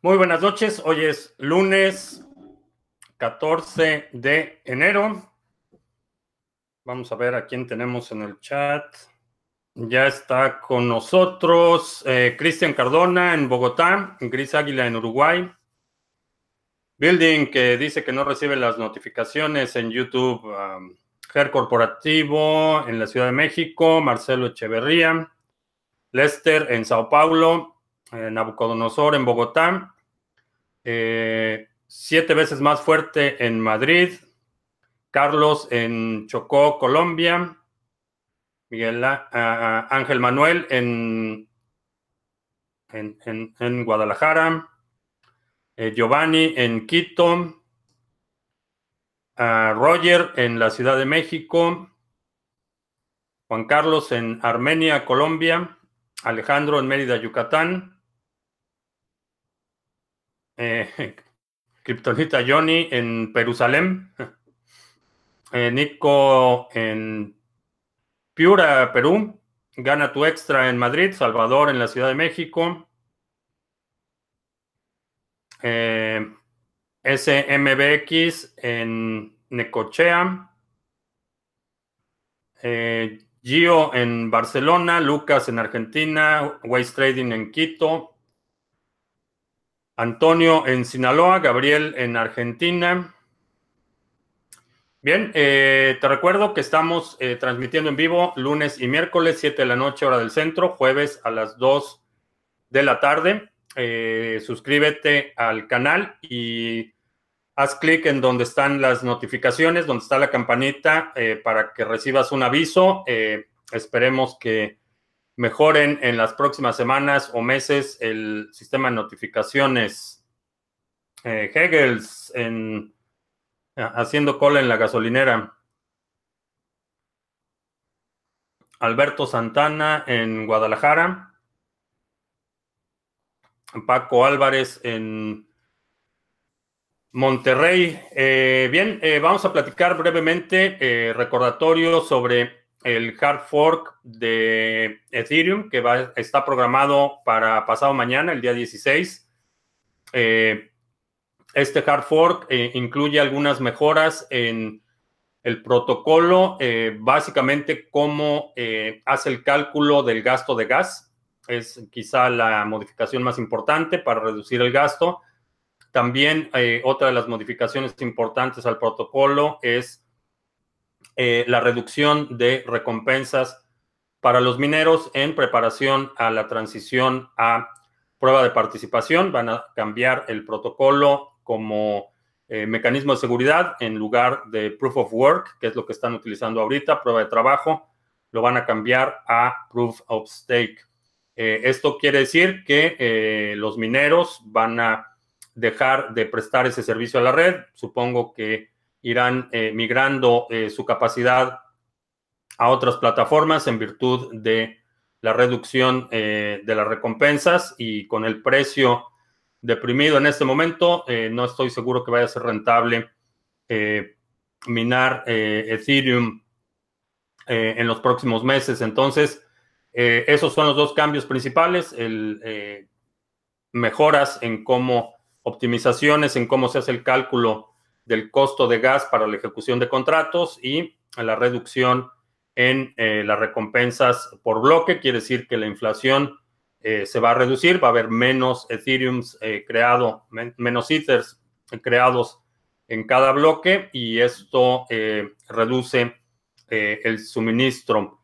Muy buenas noches. Hoy es lunes 14 de enero. Vamos a ver a quién tenemos en el chat. Ya está con nosotros eh, Cristian Cardona en Bogotá, Gris Águila en Uruguay. Building que dice que no recibe las notificaciones en YouTube. Um, Ger Corporativo en la Ciudad de México. Marcelo Echeverría. Lester en Sao Paulo. Eh, Nabucodonosor en Bogotá, eh, siete veces más fuerte en Madrid, Carlos en Chocó, Colombia, Miguel Ángel Manuel en, en, Guadalajara, eh, Giovanni en Quito, Roger en la Ciudad de México, Juan Carlos en Armenia, Colombia, Alejandro en Mérida, Yucatán, eh, Johnny en Jerusalén. Eh, Nico en Piura, Perú. Gana tu extra en Madrid. Salvador en la Ciudad de México. Eh, SMBX en Necochea. Eh, Gio en Barcelona. Lucas en Argentina. Waste Trading en Quito. Antonio en Sinaloa, Gabriel en Argentina. Bien, eh, te recuerdo que estamos eh, transmitiendo en vivo lunes y miércoles, 7 de la noche, hora del centro, jueves a las 2 de la tarde. Eh, suscríbete al canal y haz clic en donde están las notificaciones, donde está la campanita para que recibas un aviso. esperemos que mejoren en las próximas semanas o meses el sistema de notificaciones. Eh, Hegels en, haciendo cola en la gasolinera. Alberto Santana en Guadalajara. Paco Álvarez en Monterrey. Eh, bien, eh, vamos a platicar brevemente recordatorio sobre el hard fork de Ethereum, que va, está programado para pasado mañana, el día 16. Eh, este hard fork eh, incluye algunas mejoras en el protocolo, eh, básicamente cómo hace el cálculo del gasto de gas. Es quizá la modificación más importante para reducir el gasto. También otra de las modificaciones importantes al protocolo es eh, la reducción de recompensas para los mineros en preparación a la transición a prueba de participación. Van a cambiar el protocolo como eh, mecanismo de seguridad en lugar de proof of work, que es lo que están utilizando ahorita, prueba de trabajo, lo van a cambiar a proof of stake. Eh, esto quiere decir que los mineros van a dejar de prestar ese servicio a la red. Supongo que irán eh, migrando eh, su capacidad a otras plataformas en virtud de la reducción eh, de las recompensas y con el precio deprimido en este momento, no estoy seguro que vaya a ser rentable minar Ethereum en los próximos meses. Entonces, esos son los dos cambios principales, el, mejoras en cómo, optimizaciones en cómo se hace el cálculo del costo de gas para la ejecución de contratos y la reducción en eh, las recompensas por bloque. Quiere decir que la inflación eh, se va a reducir, va a haber menos Ethereum eh, creado, menos Ethers creados en cada bloque y esto reduce el suministro.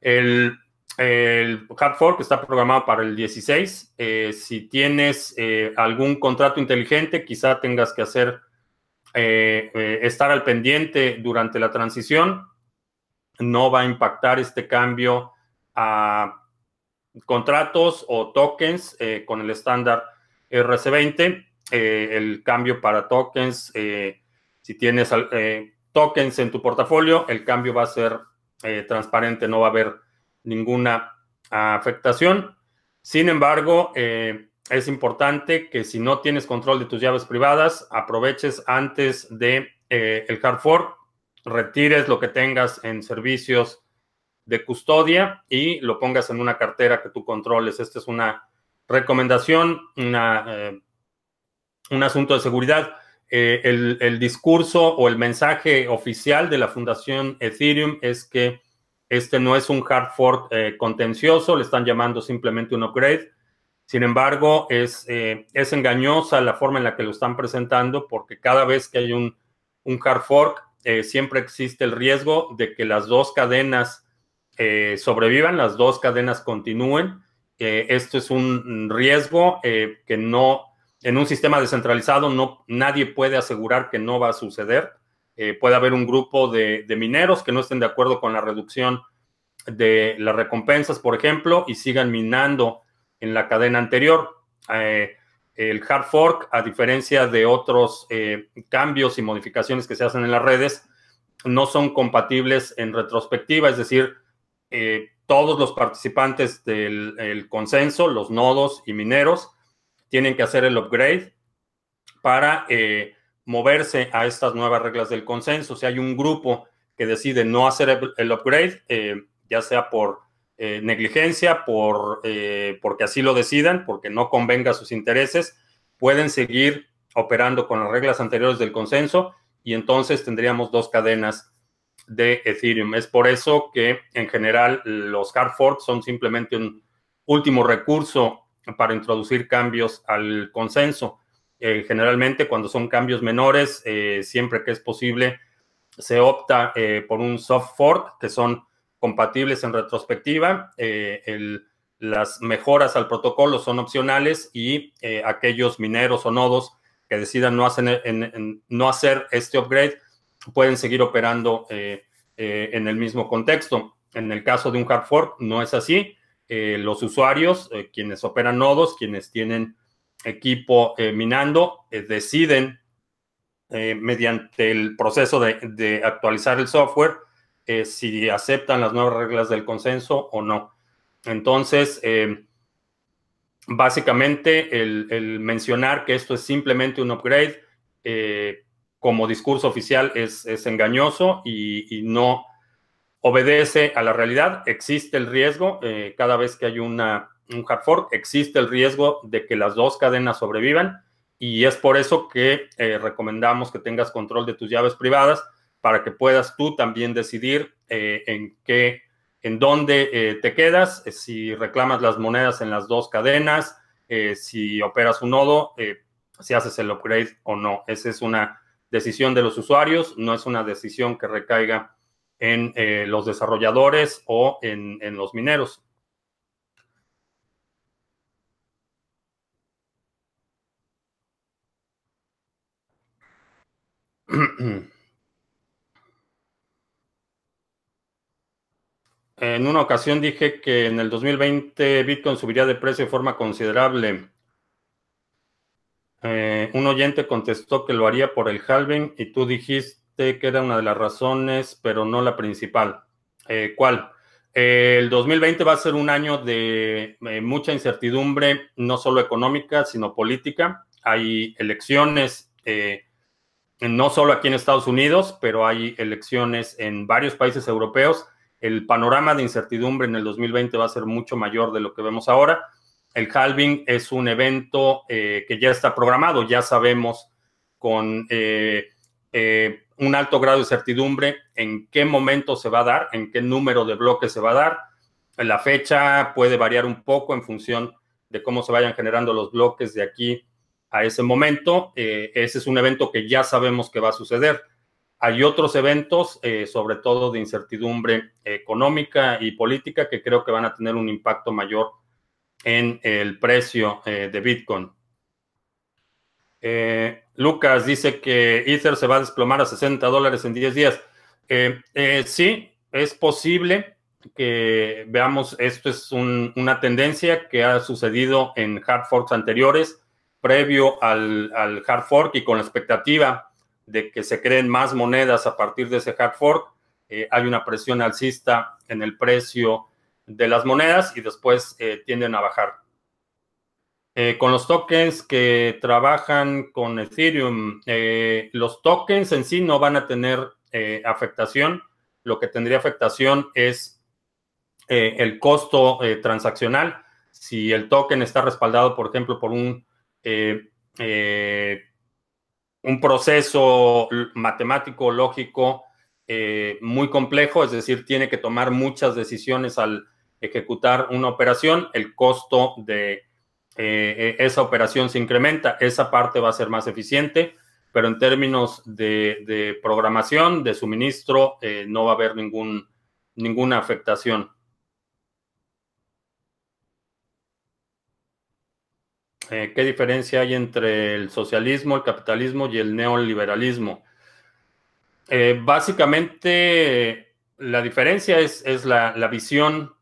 El, el hard fork está programado para el 16. si tienes algún contrato inteligente, quizá tengas que hacer eh, eh, estar al pendiente durante la transición. No va a impactar este cambio a contratos o tokens eh, con el estándar RC20. el cambio para tokens, si tienes tokens en tu portafolio, el cambio va a ser transparente, no va a haber ninguna afectación. Sin embargo, es importante que si no tienes control de tus llaves privadas, aproveches antes de eh, el hard fork, retires lo que tengas en servicios de custodia y lo pongas en una cartera que tú controles. Esta es una recomendación, una, eh, un asunto de seguridad. el, el, discurso o el mensaje oficial de la Fundación Ethereum es que este no es un hard fork contencioso, le están llamando simplemente un upgrade. Sin embargo, es, es engañosa la forma en la que lo están presentando porque cada vez que hay un, un hard fork, eh, siempre existe el riesgo de que las dos cadenas eh, sobrevivan, las dos cadenas continúen. esto es un riesgo eh, que no, en un sistema descentralizado, no, nadie puede asegurar que no va a suceder. puede haber un grupo de, mineros que no estén de acuerdo con la reducción de las recompensas, por ejemplo, y sigan minando en la cadena anterior. el hard fork, a diferencia de otros cambios y modificaciones que se hacen en las redes, no son compatibles en retrospectiva, es decir, eh, todos los participantes del consenso, los nodos y mineros, tienen que hacer el upgrade para eh, moverse a estas nuevas reglas del consenso. Si hay un grupo que decide no hacer el, upgrade, eh, ya sea por negligencia, por, porque así lo decidan, porque no convenga a sus intereses, pueden seguir operando con las reglas anteriores del consenso y entonces tendríamos dos cadenas de Ethereum. Es por eso que en general los hard forks son simplemente un último recurso para introducir cambios al consenso. Eh, generalmente cuando son cambios menores, eh, siempre que es posible, se opta eh, por un soft fork que son compatibles en retrospectiva. las mejoras al protocolo son opcionales y aquellos mineros o nodos que decidan no hacer, no hacer este upgrade pueden seguir operando eh, eh, en el mismo contexto. En el caso de un hard fork no es así. Eh, los usuarios, quienes operan nodos, quienes tienen equipo minando, deciden mediante el proceso de, actualizar el software si aceptan las nuevas reglas del consenso o no. Entonces, básicamente el, mencionar que esto es simplemente un upgrade eh, como discurso oficial es, engañoso y, no obedece a la realidad. Existe el riesgo, eh, cada vez que hay una, un hard fork, existe el riesgo de que las dos cadenas sobrevivan y es por eso que eh, recomendamos que tengas control de tus llaves privadas para que puedas tú también decidir en qué en dónde eh, te quedas, eh, si reclamas las monedas en las dos cadenas, eh, si operas un nodo, si haces el upgrade o no. Esa es una decisión de los usuarios, no es una decisión que recaiga en los desarrolladores o en, en los mineros. En una ocasión dije que en el 2020 Bitcoin subiría de precio de forma considerable. Eh, un oyente contestó que lo haría por el halving y tú dijiste que era una de las razones, pero no la principal. Eh, ¿Cuál? Eh, el 2020 va a ser un año de mucha incertidumbre, no solo económica, sino política. Hay elecciones, no solo aquí en Estados Unidos, pero hay elecciones en varios países europeos el panorama de incertidumbre en el 2020 va a ser mucho mayor de lo que vemos ahora. El halving es un evento eh, que ya está programado, ya sabemos con eh, eh, un alto grado de certidumbre en qué momento se va a dar, en qué número de bloques se va a dar. La fecha puede variar un poco en función de cómo se vayan generando los bloques de aquí a ese momento. ese es un evento que ya sabemos que va a suceder. Hay otros eventos, eh, sobre todo de incertidumbre económica y política, que creo que van a tener un impacto mayor en el precio eh, de Bitcoin. Eh, Lucas dice que Ether se va a desplomar a 60 dólares en 10 días. sí, es posible que veamos, esto es una tendencia que ha sucedido en hard forks anteriores, previo al, al hard fork y con la expectativa de que se creen más monedas a partir de ese hard fork. Eh, hay una presión alcista en el precio de las monedas y después eh, tienden a bajar. Eh, con los tokens que trabajan con Ethereum, los tokens en sí no van a tener afectación. Lo que tendría afectación es el costo transaccional. Si el token está respaldado, por ejemplo, por un un proceso matemático, lógico, muy complejo, es decir, tiene que tomar muchas decisiones al ejecutar una operación, el costo de esa operación se incrementa, esa parte va a ser más eficiente pero en términos de, programación, de suministro, eh, no va a haber ningún, ninguna afectación. Eh, ¿Qué diferencia hay entre el socialismo, el capitalismo y el neoliberalismo? Eh, básicamente, la diferencia es, la, visión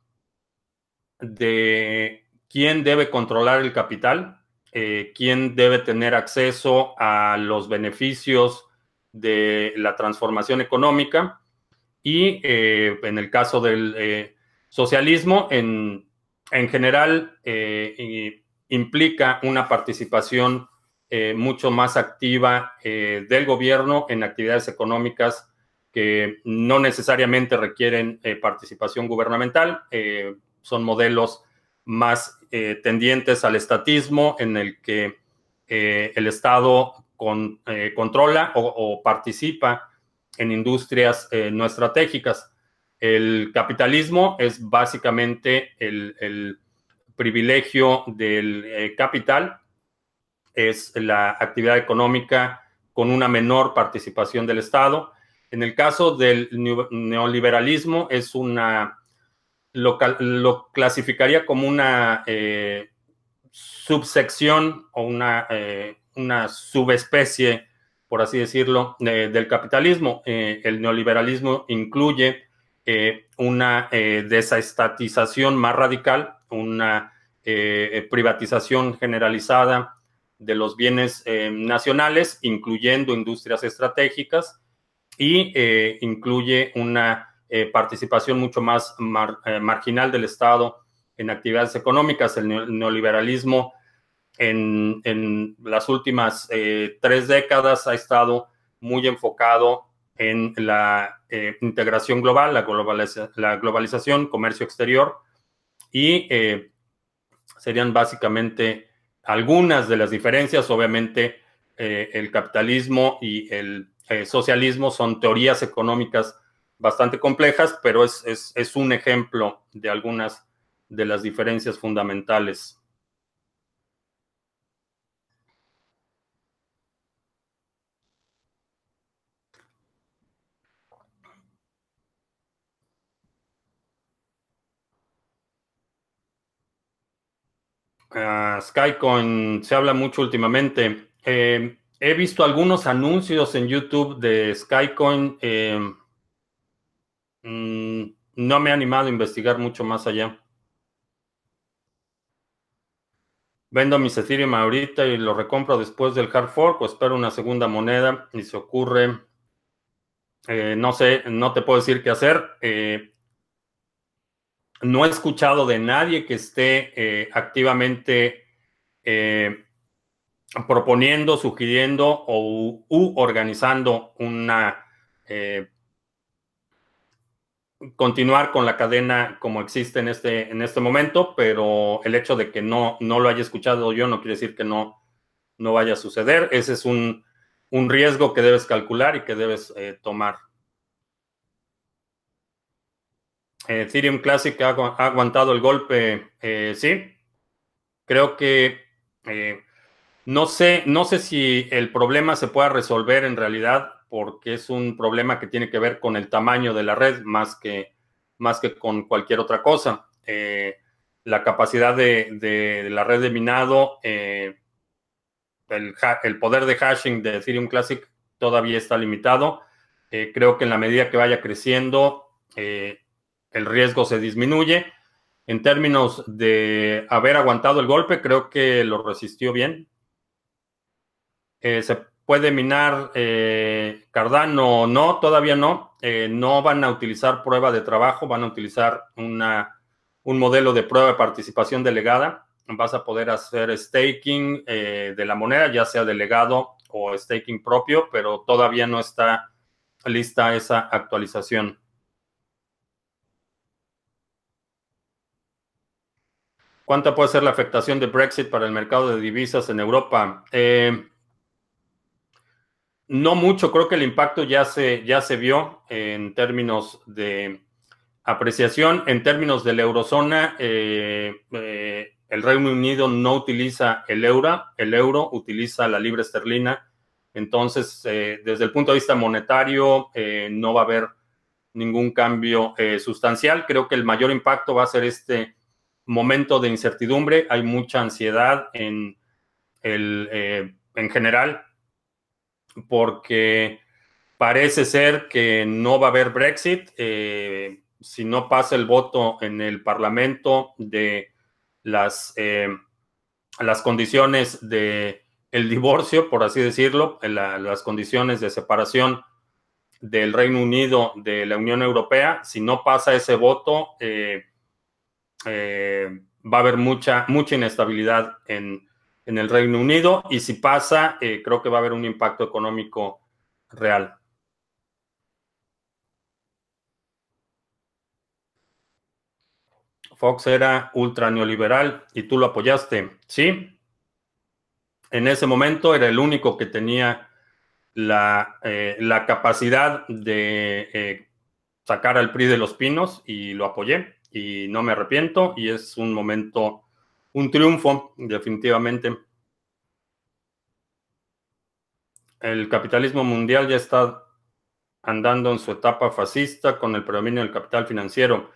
de quién debe controlar el capital eh, quién debe tener acceso a los beneficios de la transformación económica y en el caso del socialismo, en, en general, implica una participación mucho más activa del gobierno en actividades económicas que no necesariamente requieren participación gubernamental, son modelos más eh, tendientes al estatismo, en el que eh, el Estado eh, controla o, participa en industrias no estratégicas. El capitalismo es básicamente el, privilegio del capital, es la actividad económica con una menor participación del Estado. En el caso del neoliberalismo es una lo, clasificaría como una eh, subsección o una, eh, una, subespecie, por así decirlo, del capitalismo. Eh, el neoliberalismo incluye una desestatización más radical, una privatización generalizada de los bienes nacionales, incluyendo industrias estratégicas, y incluye una eh, participación mucho más eh, marginal del Estado en actividades económicas. El neoliberalismo en, las últimas eh, tres décadas ha estado muy enfocado en la integración global, la, la, globalización, comercio exterior y serían básicamente algunas de las diferencias. Obviamente, el capitalismo y el socialismo son teorías económicas bastante complejas, pero es, un ejemplo de algunas de las diferencias fundamentales. Uh, Skycoin se habla mucho últimamente. Eh, he visto algunos anuncios en YouTube de Skycoin. Eh, Mm, no me he animado a investigar mucho más allá. Vendo mis Ethereum ahorita y lo recompro después del hard fork o espero una segunda moneda y se ocurre, eh, no sé, no te puedo decir qué hacer. Eh, no he escuchado de nadie que esté eh, activamente proponiendo, sugiriendo o u organizando una continuar con la cadena como existe en este, en este momento, pero el hecho de que no, no lo haya escuchado yo no quiere decir que no, no vaya a suceder. Ese es un, riesgo que debes calcular y que debes eh, tomar. Eh, Ethereum Classic ha, aguantado el golpe, eh, sí. Creo que no sé, no sé si el problema se pueda resolver en realidad porque es un problema que tiene que ver con el tamaño de la red más que, más que con cualquier otra cosa. Eh, la capacidad de, la red de minado, eh, el, poder de hashing de Ethereum Classic todavía está limitado. Eh, creo que en la medida que vaya creciendo, el riesgo se disminuye. En términos de haber aguantado el golpe, creo que lo resistió bien. se puede minar eh, Cardano no, todavía no. Eh, no van a utilizar prueba de trabajo, van a utilizar una, un modelo de prueba de participación delegada. Vas a poder hacer staking eh, de la moneda, ya sea delegado o staking propio, pero todavía no está lista esa actualización. ¿Cuánta puede ser la afectación de Brexit para el mercado de divisas en Europa? Eh, no mucho, creo que el impacto ya se, ya se vio en términos de apreciación. En términos de la eurozona, eh, eh, el Reino Unido no utiliza el euro, el euro utiliza la libra esterlina. Entonces, desde el punto de vista monetario, no va a haber ningún cambio sustancial. Creo que el mayor impacto va a ser este momento de incertidumbre, hay mucha ansiedad en, el, eh, en general, porque parece ser que no va a haber Brexit eh, si no pasa el voto en el Parlamento de las, eh, las condiciones de el divorcio, por así decirlo, las condiciones de separación del Reino Unido de la Unión Europea. Si no pasa ese voto, eh, va a haber mucha, mucha inestabilidad en, el Reino Unido y si pasa, eh, creo que va a haber un impacto económico real. Fox era ultra neoliberal y tú lo apoyaste, ¿sí? En ese momento era el único que tenía la, eh, la capacidad de sacar al PRI de los pinos y lo apoyé y no me arrepiento y es un momento, un triunfo definitivamente. El capitalismo mundial ya está andando en su etapa fascista con el predominio del capital financiero.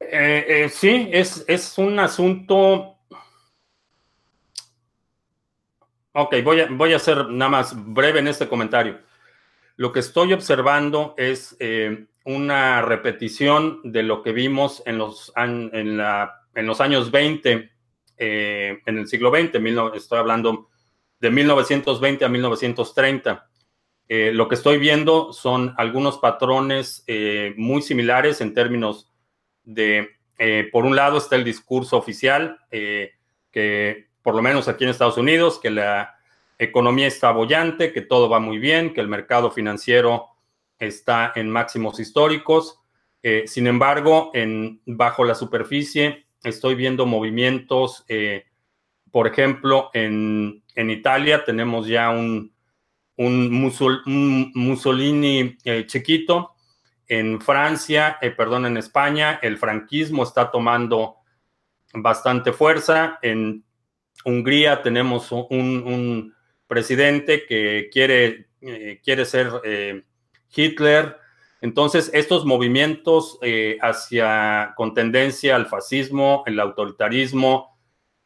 Eh, eh, sí, es, es, un asunto... Ok, voy a, voy a ser nada más breve en este comentario. Lo que estoy observando es eh, una repetición de lo que vimos en los, años 20, eh, en el siglo XX, estoy hablando de 1920 a 1930. Eh, lo que estoy viendo son algunos patrones muy similares en términos de, por un lado está el discurso oficial, que por lo menos aquí en Estados Unidos, que la economía está bollante, que todo va muy bien, que el mercado financiero está en máximos históricos. Eh, sin embargo, en, bajo la superficie estoy viendo movimientos, eh, por ejemplo, en, Italia tenemos ya un, un, Mussolini eh, chiquito. En Francia, perdón, en España, el franquismo está tomando bastante fuerza. En Hungría tenemos un presidente que quiere, eh, quiere ser eh, Hitler. Entonces, estos movimientos eh, hacia con tendencia al fascismo, el autoritarismo,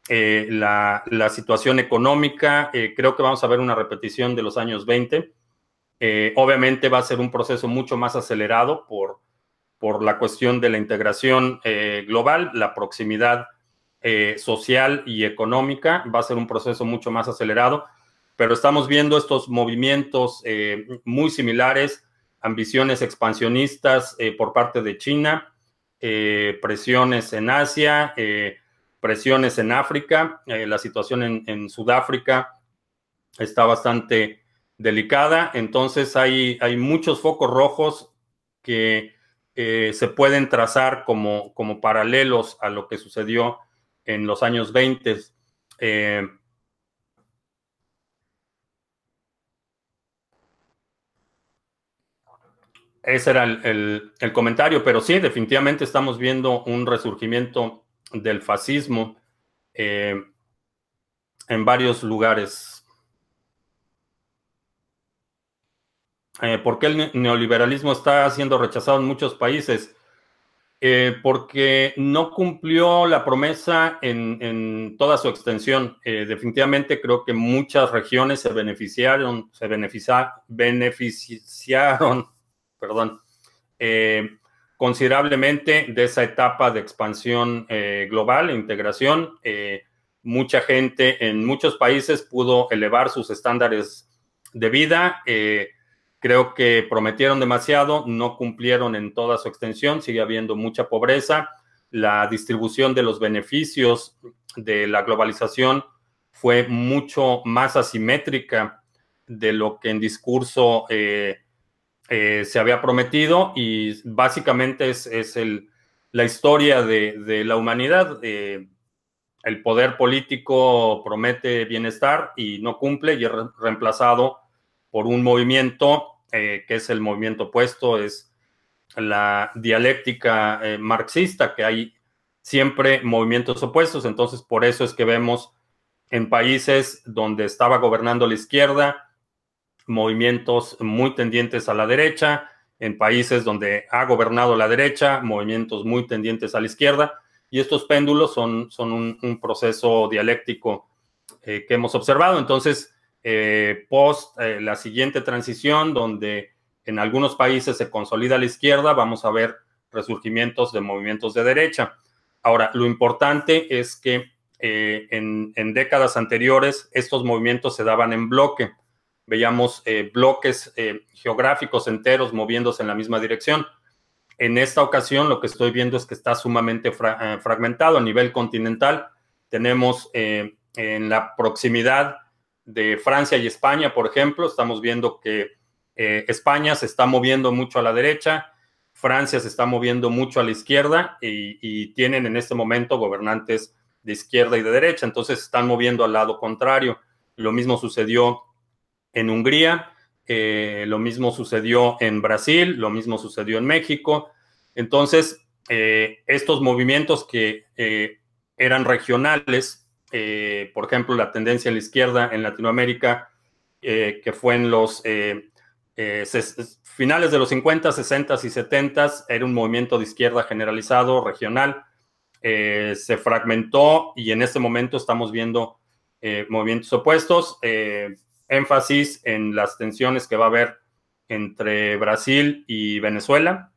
la, situación económica, creo que vamos a ver una repetición de los años 20. obviamente va a ser un proceso mucho más acelerado por, por la cuestión de la integración global, la proximidad social y económica, va a ser un proceso mucho más acelerado pero estamos viendo estos movimientos eh, muy similares, ambiciones expansionistas eh, por parte de China, eh, presiones en Asia, presiones en África. la situación en, Sudáfrica está bastante delicada, entonces hay, hay muchos focos rojos que se pueden trazar como, como paralelos a lo que sucedió en los años 20. Ese era el, comentario, pero sí, definitivamente estamos viendo un resurgimiento del fascismo eh, en varios lugares. Eh, ¿Por qué el neoliberalismo está siendo rechazado en muchos países? Eh, porque no cumplió la promesa en, toda su extensión. definitivamente creo que muchas regiones se beneficiaron, se beneficiaron perdón, eh, considerablemente de esa etapa de expansión eh, global, integración. Eh, mucha gente en muchos países pudo elevar sus estándares de vida. creo que prometieron demasiado, no cumplieron en toda su extensión, sigue habiendo mucha pobreza. La distribución de los beneficios de la globalización fue mucho más asimétrica de lo que en discurso eh, eh, se había prometido y básicamente es, el, la historia de, la humanidad. Eh, el poder político promete bienestar y no cumple y es reemplazado por un movimiento que es el movimiento opuesto, es la dialéctica marxista, que hay siempre movimientos opuestos. Entonces, por eso es que vemos en países donde estaba gobernando la izquierda, movimientos muy tendientes a la derecha, en países donde ha gobernado la derecha, movimientos muy tendientes a la izquierda, y estos péndulos son, son un, proceso dialéctico eh, que hemos observado. Entonces, eh, post eh, la siguiente transición, donde en algunos países se consolida la izquierda, vamos a ver resurgimientos de movimientos de derecha. Ahora, lo importante es que en, en décadas anteriores estos movimientos se daban en bloque veíamos eh, bloques eh, geográficos enteros moviéndose en la misma dirección. En esta ocasión lo que estoy viendo es que está sumamente eh, fragmentado a nivel continental. Tenemos en la proximidad de Francia y España, por ejemplo, estamos viendo que España se está moviendo mucho a la derecha, Francia se está moviendo mucho a la izquierda y, y tienen en este momento gobernantes de izquierda y de derecha, entonces están moviendo al lado contrario. Lo mismo sucedió en Hungría, eh, lo mismo sucedió en Brasil, lo mismo sucedió en México. Entonces, eh, estos movimientos que eh, eran regionales, por ejemplo, la tendencia a la izquierda en Latinoamérica, que fue en los finales de los 50, 60 y 70, era un movimiento de izquierda generalizado, regional, se fragmentó y en este momento estamos viendo movimientos opuestos énfasis en las tensiones que va a haber entre Brasil y Venezuela,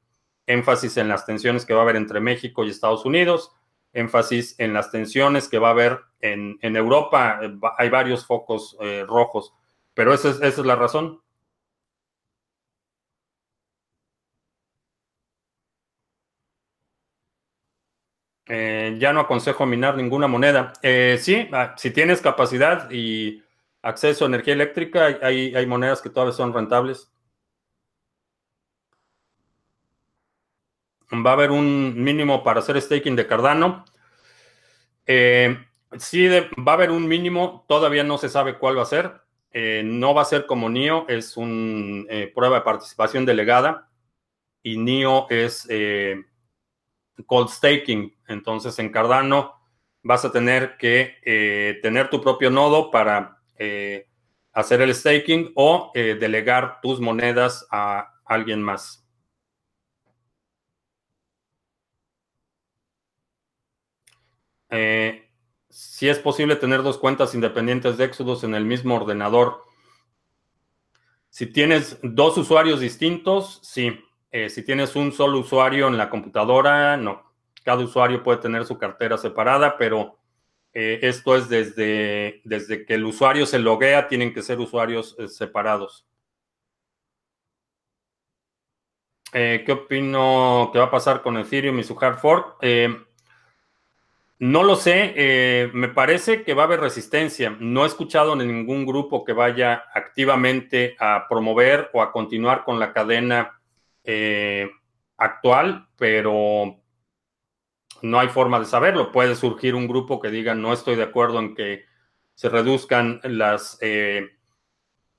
énfasis en las tensiones que va a haber entre México y Estados Unidos, énfasis en las tensiones que va a haber en, Europa. Hay varios focos eh, rojos, pero esa es, esa es la razón. Eh, ya no aconsejo minar ninguna moneda. Eh, sí, ah, si tienes capacidad y acceso a energía eléctrica, hay, monedas que todavía son rentables. Va a haber un mínimo para hacer staking de Cardano. Eh, sí, va a haber un mínimo, todavía no se sabe cuál va a ser. Eh, no va a ser como NIO, es una eh, prueba de participación delegada y NIO es cold staking. Entonces en Cardano vas a tener que tener tu propio nodo para eh, hacer el staking o eh, delegar tus monedas a alguien más. Eh, si es posible tener dos cuentas independientes de Exodus en el mismo ordenador. Si tienes dos usuarios distintos, sí. si tienes un solo usuario en la computadora, no. Cada usuario puede tener su cartera separada, pero eh, esto es desde, desde que el usuario se loguea, tienen que ser usuarios eh, separados. Eh, ¿Qué opino que va a pasar con Ethereum y su hard no lo sé, me parece que va a haber resistencia. No he escuchado en ningún grupo que vaya activamente a promover o a continuar con la cadena actual, pero no hay forma de saberlo. Puede surgir un grupo que diga no estoy de acuerdo en que se reduzcan las eh,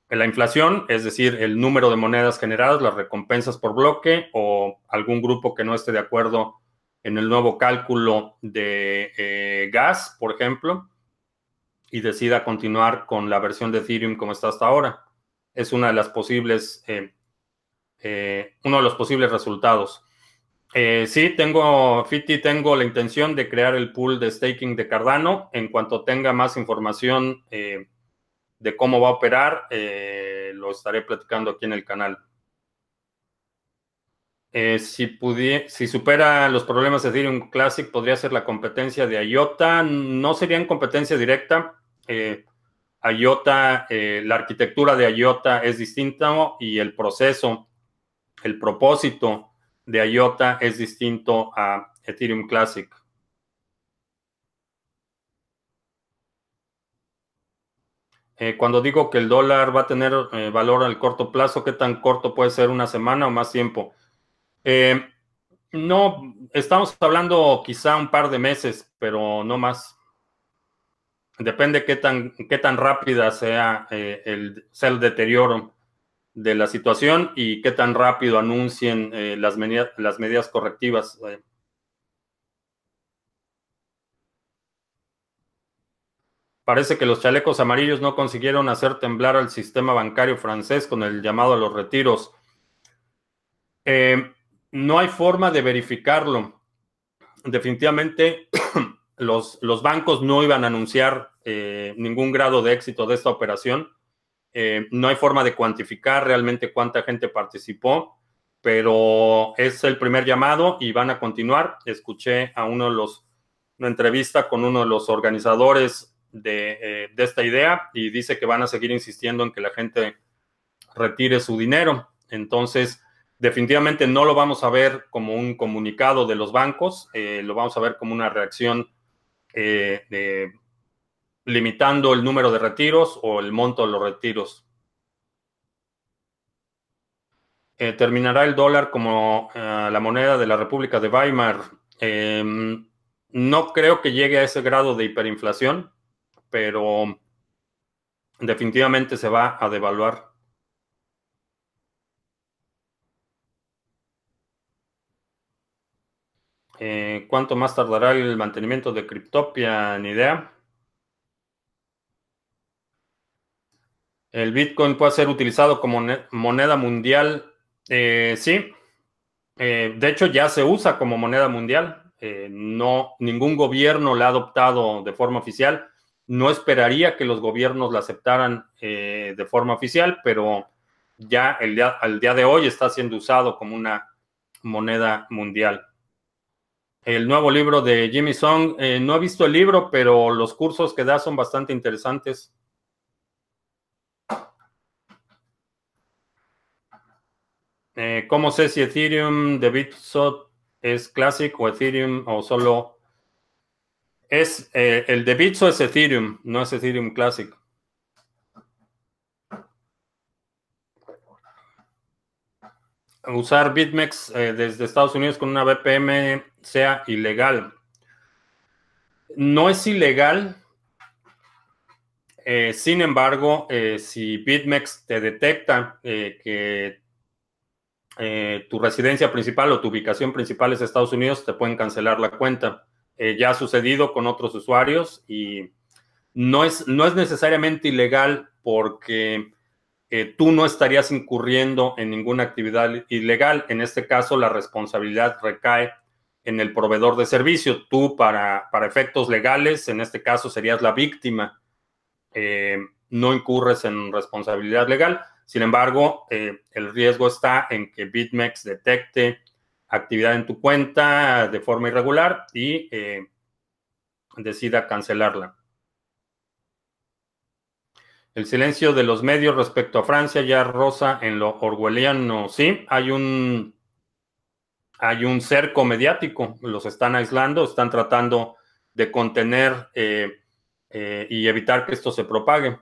la inflación, es decir, el número de monedas generadas, las recompensas por bloque, o algún grupo que no esté de acuerdo en el nuevo cálculo de eh, gas, por ejemplo, y decida continuar con la versión de Ethereum como está hasta ahora. Es una de las posibles, eh, uno de los posibles resultados. Eh, sí, tengo, Fiti, tengo la intención de crear el pool de staking de Cardano. En cuanto tenga más información eh, de cómo va a operar, eh, lo estaré platicando aquí en el canal. si, si supera los problemas de Ethereum Classic, podría ser la competencia de IOTA. No sería en competencia directa. IOTA, la arquitectura de IOTA es distinta y el proceso, el propósito de IOTA es distinto a Ethereum Classic. Eh, cuando digo que el dólar va a tener eh, valor al corto plazo, ¿qué tan corto puede ser una semana o más tiempo? Eh, No, estamos hablando quizá un par de meses, pero no más. Depende qué tan, qué tan rápida sea, el, sea el deterioro de la situación y qué tan rápido anuncien eh, las, medidas, las medidas correctivas. Parece que los chalecos amarillos no consiguieron hacer temblar al sistema bancario francés con el llamado a los retiros. Eh, no hay forma de verificarlo. Definitivamente los, los bancos no iban a anunciar eh, ningún grado de éxito de esta operación. Eh, no hay forma de cuantificar realmente cuánta gente participó, pero es el primer llamado y van a continuar. Escuché a uno de los, una entrevista con uno de los organizadores de, eh, de esta idea y dice que van a seguir insistiendo en que la gente retire su dinero. Entonces, definitivamente no lo vamos a ver como un comunicado de los bancos, lo vamos a ver como una reacción de limitando el número de retiros o el monto de los retiros. Eh, ¿Terminará el dólar como eh, la moneda de la República de Weimar? Em, no creo que llegue a ese grado de hiperinflación, pero definitivamente se va a devaluar. Eh, ¿Cuánto más tardará el mantenimiento de Cryptopia? Ni idea. El Bitcoin puede ser utilizado como moneda mundial. Eh, sí. Eh, de hecho, ya se usa como moneda mundial. Eh, no, ningún gobierno la ha adoptado de forma oficial. No esperaría que los gobiernos la aceptaran de forma oficial, pero ya al día de hoy está siendo usado como una moneda mundial. El nuevo libro de Jimmy Song, no he visto el libro, pero los cursos que da son bastante interesantes. Eh, ¿Cómo sé si Ethereum de es Classic o Ethereum o solo... Es, eh, el de es Ethereum, no es Ethereum Classic. Usar BitMEX eh, desde Estados Unidos con una VPN sea ilegal. No es ilegal. sin embargo, si BitMEX te detecta que eh, tu residencia principal o tu ubicación principal es Estados Unidos, te pueden cancelar la cuenta. Eh, ya ha sucedido con otros usuarios y no es, no es necesariamente ilegal porque eh, tú no estarías incurriendo en ninguna actividad ilegal. En este caso, la responsabilidad recae en el proveedor de servicio. Tú, para, para efectos legales, en este caso serías la víctima. no incurres en responsabilidad legal. Sin embargo, eh, el riesgo está en que BitMEX detecte actividad en tu cuenta de forma irregular y eh, decida cancelarla. El silencio de los medios respecto a Francia ya rosa en lo orwelliano. Sí, hay un, hay un cerco mediático. Los están aislando, están tratando de contener eh, y evitar que esto se propague.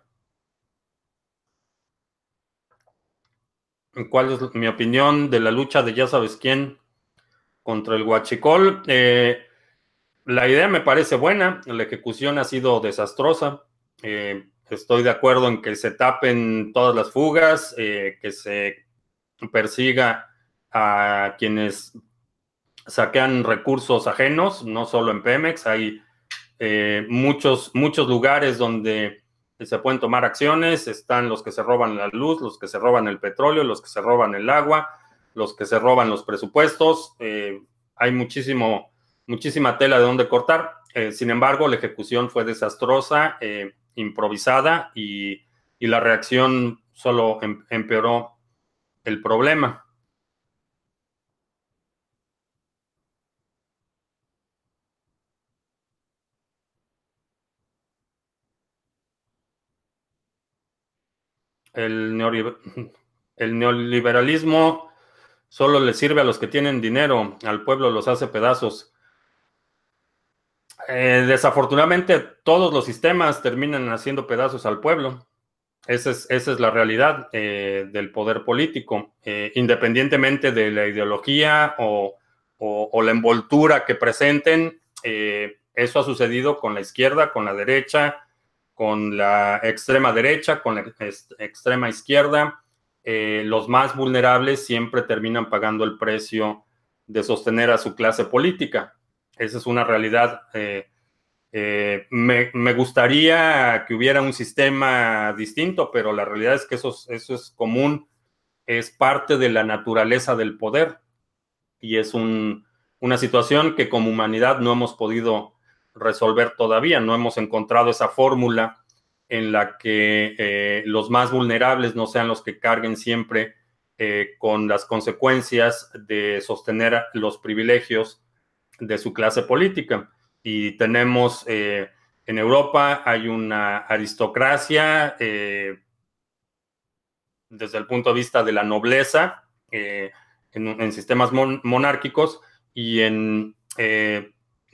Cuál es mi opinión de la lucha de ya sabes quién contra el Huachicol. Eh, la idea me parece buena, la ejecución ha sido desastrosa. Eh, estoy de acuerdo en que se tapen todas las fugas, eh, que se persiga a quienes saquean recursos ajenos, no solo en Pemex, hay muchos, muchos lugares donde se pueden tomar acciones, están los que se roban la luz, los que se roban el petróleo, los que se roban el agua, los que se roban los presupuestos. Eh, hay muchísimo, muchísima tela de donde cortar. Eh, sin embargo, la ejecución fue desastrosa, eh, improvisada y, y, la reacción solo em, empeoró el problema. El, neoliberalismo solo le sirve a los que tienen dinero, al pueblo los hace pedazos. Eh, desafortunadamente, todos los sistemas terminan haciendo pedazos al pueblo. Esa es, la realidad eh, del poder político, eh, independientemente de la ideología o, o, la envoltura que presenten. eso ha sucedido con la izquierda, con la derecha, con la extrema derecha, con la extrema izquierda. los más vulnerables siempre terminan pagando el precio de sostener a su clase política. Esa es una realidad. Eh, eh, me, gustaría que hubiera un sistema distinto, pero la realidad es que eso, eso es común, es parte de la naturaleza del poder y es una situación que como humanidad no hemos podido resolver todavía, no hemos encontrado esa fórmula en la que eh, los más vulnerables no sean los que carguen siempre eh, con las consecuencias de sostener los privilegios de su clase política. Y tenemos eh, en Europa hay una aristocracia eh, desde el punto de vista de la nobleza en, sistemas monárquicos y en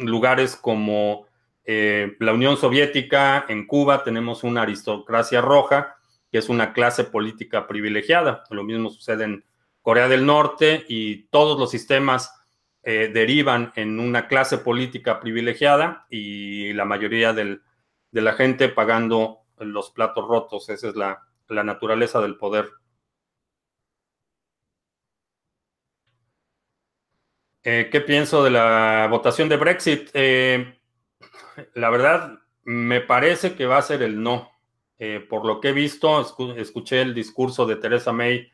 lugares como la Unión Soviética, en Cuba tenemos una aristocracia roja que es una clase política privilegiada. Lo mismo sucede en Corea del Norte y todos los sistemas eh, derivan en una clase política privilegiada y la mayoría de la gente pagando los platos rotos. Esa es la, naturaleza del poder. Eh, ¿Qué pienso de la votación de Brexit? Eh, la verdad, me parece que va a ser el no. Eh, por lo que he visto, escuché el discurso de Teresa May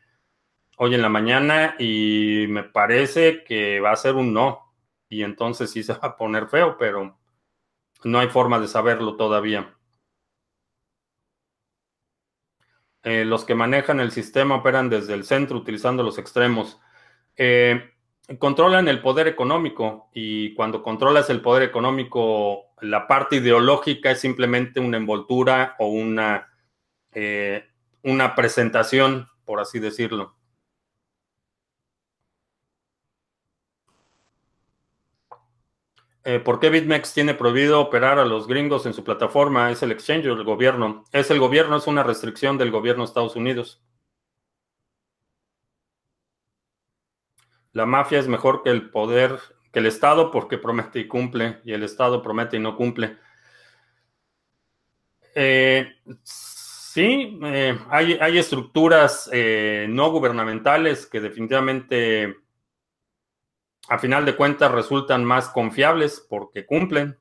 hoy en la mañana y me parece que va a ser un no. Y entonces sí se va a poner feo, pero no hay forma de saberlo todavía. Los que manejan el sistema operan desde el centro utilizando los extremos. Eh, controlan el poder económico y cuando controlas el poder económico, la parte ideológica es simplemente una envoltura o una, eh, una presentación, por así decirlo. Eh, ¿Por qué BitMEX tiene prohibido operar a los gringos en su plataforma? ¿Es el exchange o el gobierno? Es el gobierno, es una restricción del gobierno de Estados Unidos. La mafia es mejor que el poder, que el Estado porque promete y cumple, y el Estado promete y no cumple. Eh, sí, eh, hay, estructuras eh, no gubernamentales que definitivamente, a final de cuentas, resultan más confiables porque cumplen.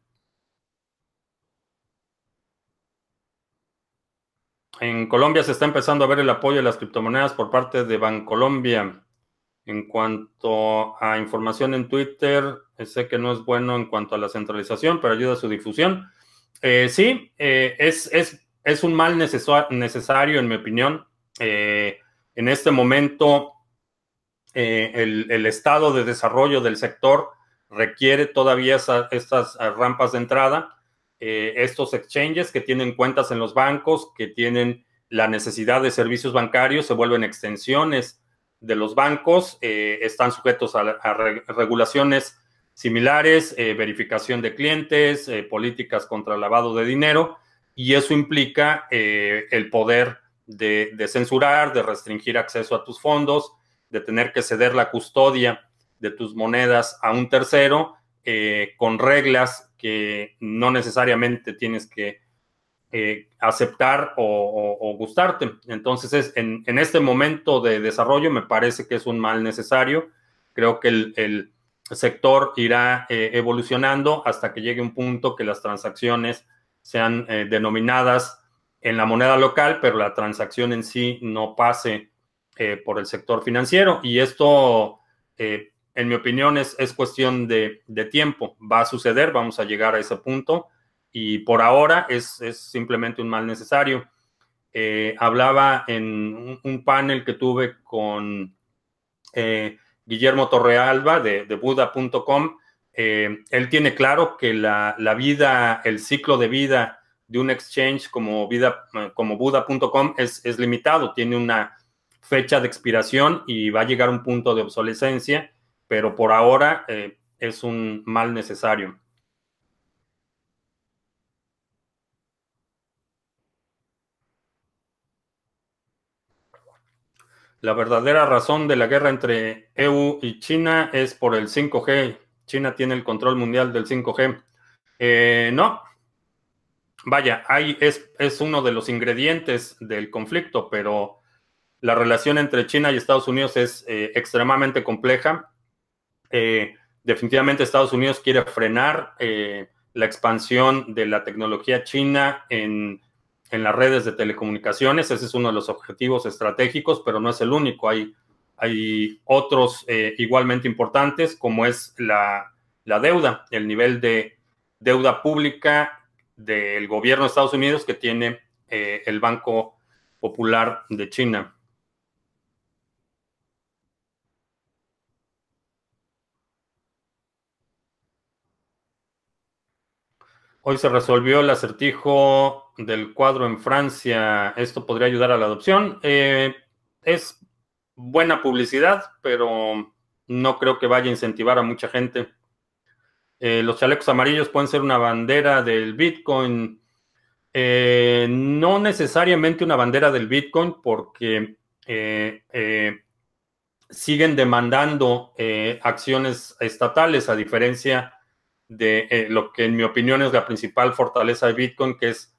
En Colombia se está empezando a ver el apoyo de las criptomonedas por parte de Bancolombia. En cuanto a información en Twitter, sé que no es bueno en cuanto a la centralización, pero ayuda a su difusión. Eh, sí, eh, es, un mal necesario, en mi opinión. Eh, en este momento, el, estado de desarrollo del sector requiere todavía estas rampas de entrada, estos exchanges que tienen cuentas en los bancos, que tienen la necesidad de servicios bancarios, se vuelven extensiones de los bancos eh, están sujetos a, regulaciones similares, eh, verificación de clientes, eh, políticas contra lavado de dinero, y eso implica el poder de, censurar, de restringir acceso a tus fondos, de tener que ceder la custodia de tus monedas a un tercero con reglas que no necesariamente tienes que eh, aceptar o, gustarte. Entonces, es, en, este momento de desarrollo me parece que es un mal necesario. Creo que el, sector irá eh, evolucionando hasta que llegue un punto que las transacciones sean eh, denominadas en la moneda local, pero la transacción en sí no pase por el sector financiero. Y esto, en mi opinión, es, es cuestión de tiempo. Va a suceder, vamos a llegar a ese punto y por ahora es, simplemente un mal necesario. Eh, hablaba en un, panel que tuve con eh, Guillermo Torrealba de, Buda.com. Eh, él tiene claro que la, vida, el ciclo de vida de un exchange como, como Buda.com es, es limitado, tiene una fecha de expiración y va a llegar un punto de obsolescencia, pero por ahora es un mal necesario. La verdadera razón de la guerra entre EU y China es por el 5G. China tiene el control mundial del 5G. Eh, no. Vaya, es, es uno de los ingredientes del conflicto, pero la relación entre China y Estados Unidos es eh, extremadamente compleja. Eh, definitivamente Estados Unidos quiere frenar la expansión de la tecnología china en, las redes de telecomunicaciones. Ese es uno de los objetivos estratégicos, pero no es el único. Hay, hay otros eh, igualmente importantes, como es la, deuda, el nivel de deuda pública del gobierno de Estados Unidos que tiene eh, el Banco Popular de China. Hoy se resolvió el acertijo del cuadro en Francia. ¿Esto podría ayudar a la adopción? Eh, es buena publicidad, pero no creo que vaya a incentivar a mucha gente. Eh, los chalecos amarillos pueden ser una bandera del Bitcoin. Eh, no necesariamente una bandera del Bitcoin porque siguen demandando acciones estatales a diferencia de lo que en mi opinión es la principal fortaleza de Bitcoin, que es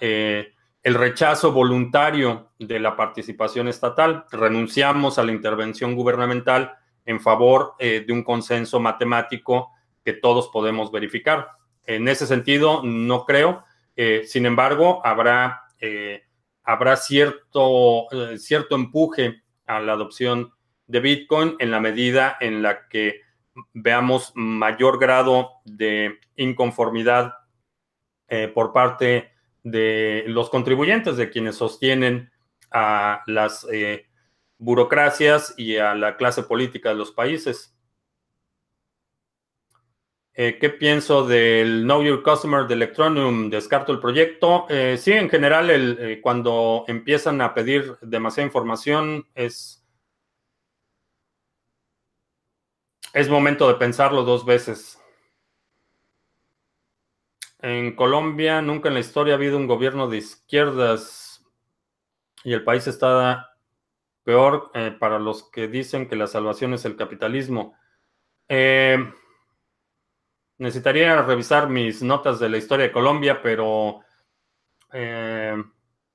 eh, el rechazo voluntario de la participación estatal. Renunciamos a la intervención gubernamental en favor eh, de un consenso matemático que todos podemos verificar. En ese sentido, no creo. sin embargo, habrá, habrá cierto, cierto empuje a la adopción de Bitcoin en la medida en la que veamos mayor grado de inconformidad eh, por parte de los contribuyentes, de quienes sostienen a las eh, burocracias y a la clase política de los países. Eh, ¿Qué pienso del Know Your Customer de Electronium? ¿Descarto el proyecto? sí, en general, cuando empiezan a pedir demasiada información es Es momento de pensarlo dos veces. En Colombia nunca en la historia ha habido un gobierno de izquierdas y el país está peor eh, para los que dicen que la salvación es el capitalismo. Eh, necesitaría revisar mis notas de la historia de Colombia, pero eh,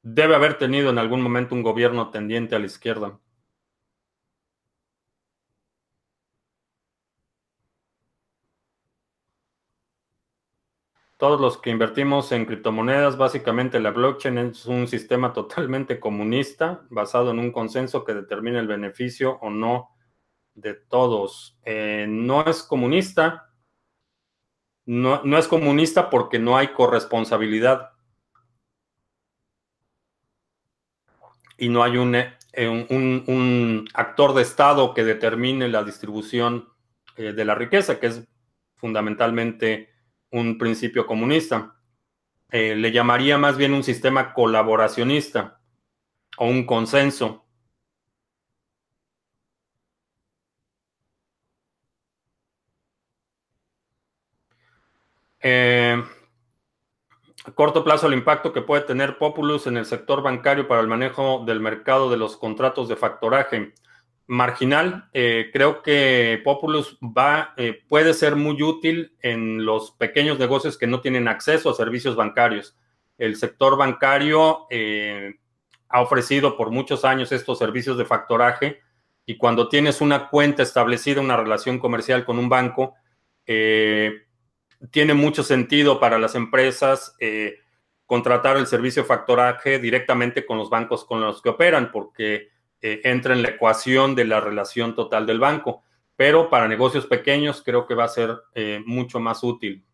debe haber tenido en algún momento un gobierno tendiente a la izquierda. Todos los que invertimos en criptomonedas, básicamente la blockchain es un sistema totalmente comunista basado en un consenso que determina el beneficio o no de todos. Eh, no es comunista, no, es comunista porque no hay corresponsabilidad. Y no hay un, eh, un, actor de Estado que determine la distribución eh, de la riqueza, que es fundamentalmente un principio comunista. Eh, le llamaría más bien un sistema colaboracionista o un consenso. Eh, a corto plazo, el impacto que puede tener Populus en el sector bancario para el manejo del mercado de los contratos de factoraje marginal. Eh, creo que Populus va, eh, puede ser muy útil en los pequeños negocios que no tienen acceso a servicios bancarios. El sector bancario eh, ha ofrecido por muchos años estos servicios de factoraje y cuando tienes una cuenta establecida, una relación comercial con un banco, tiene mucho sentido para las empresas contratar el servicio de factoraje directamente con los bancos con los que operan, porque eh, entra en la ecuación de la relación total del banco. Pero para negocios pequeños creo que va a ser eh, mucho más útil.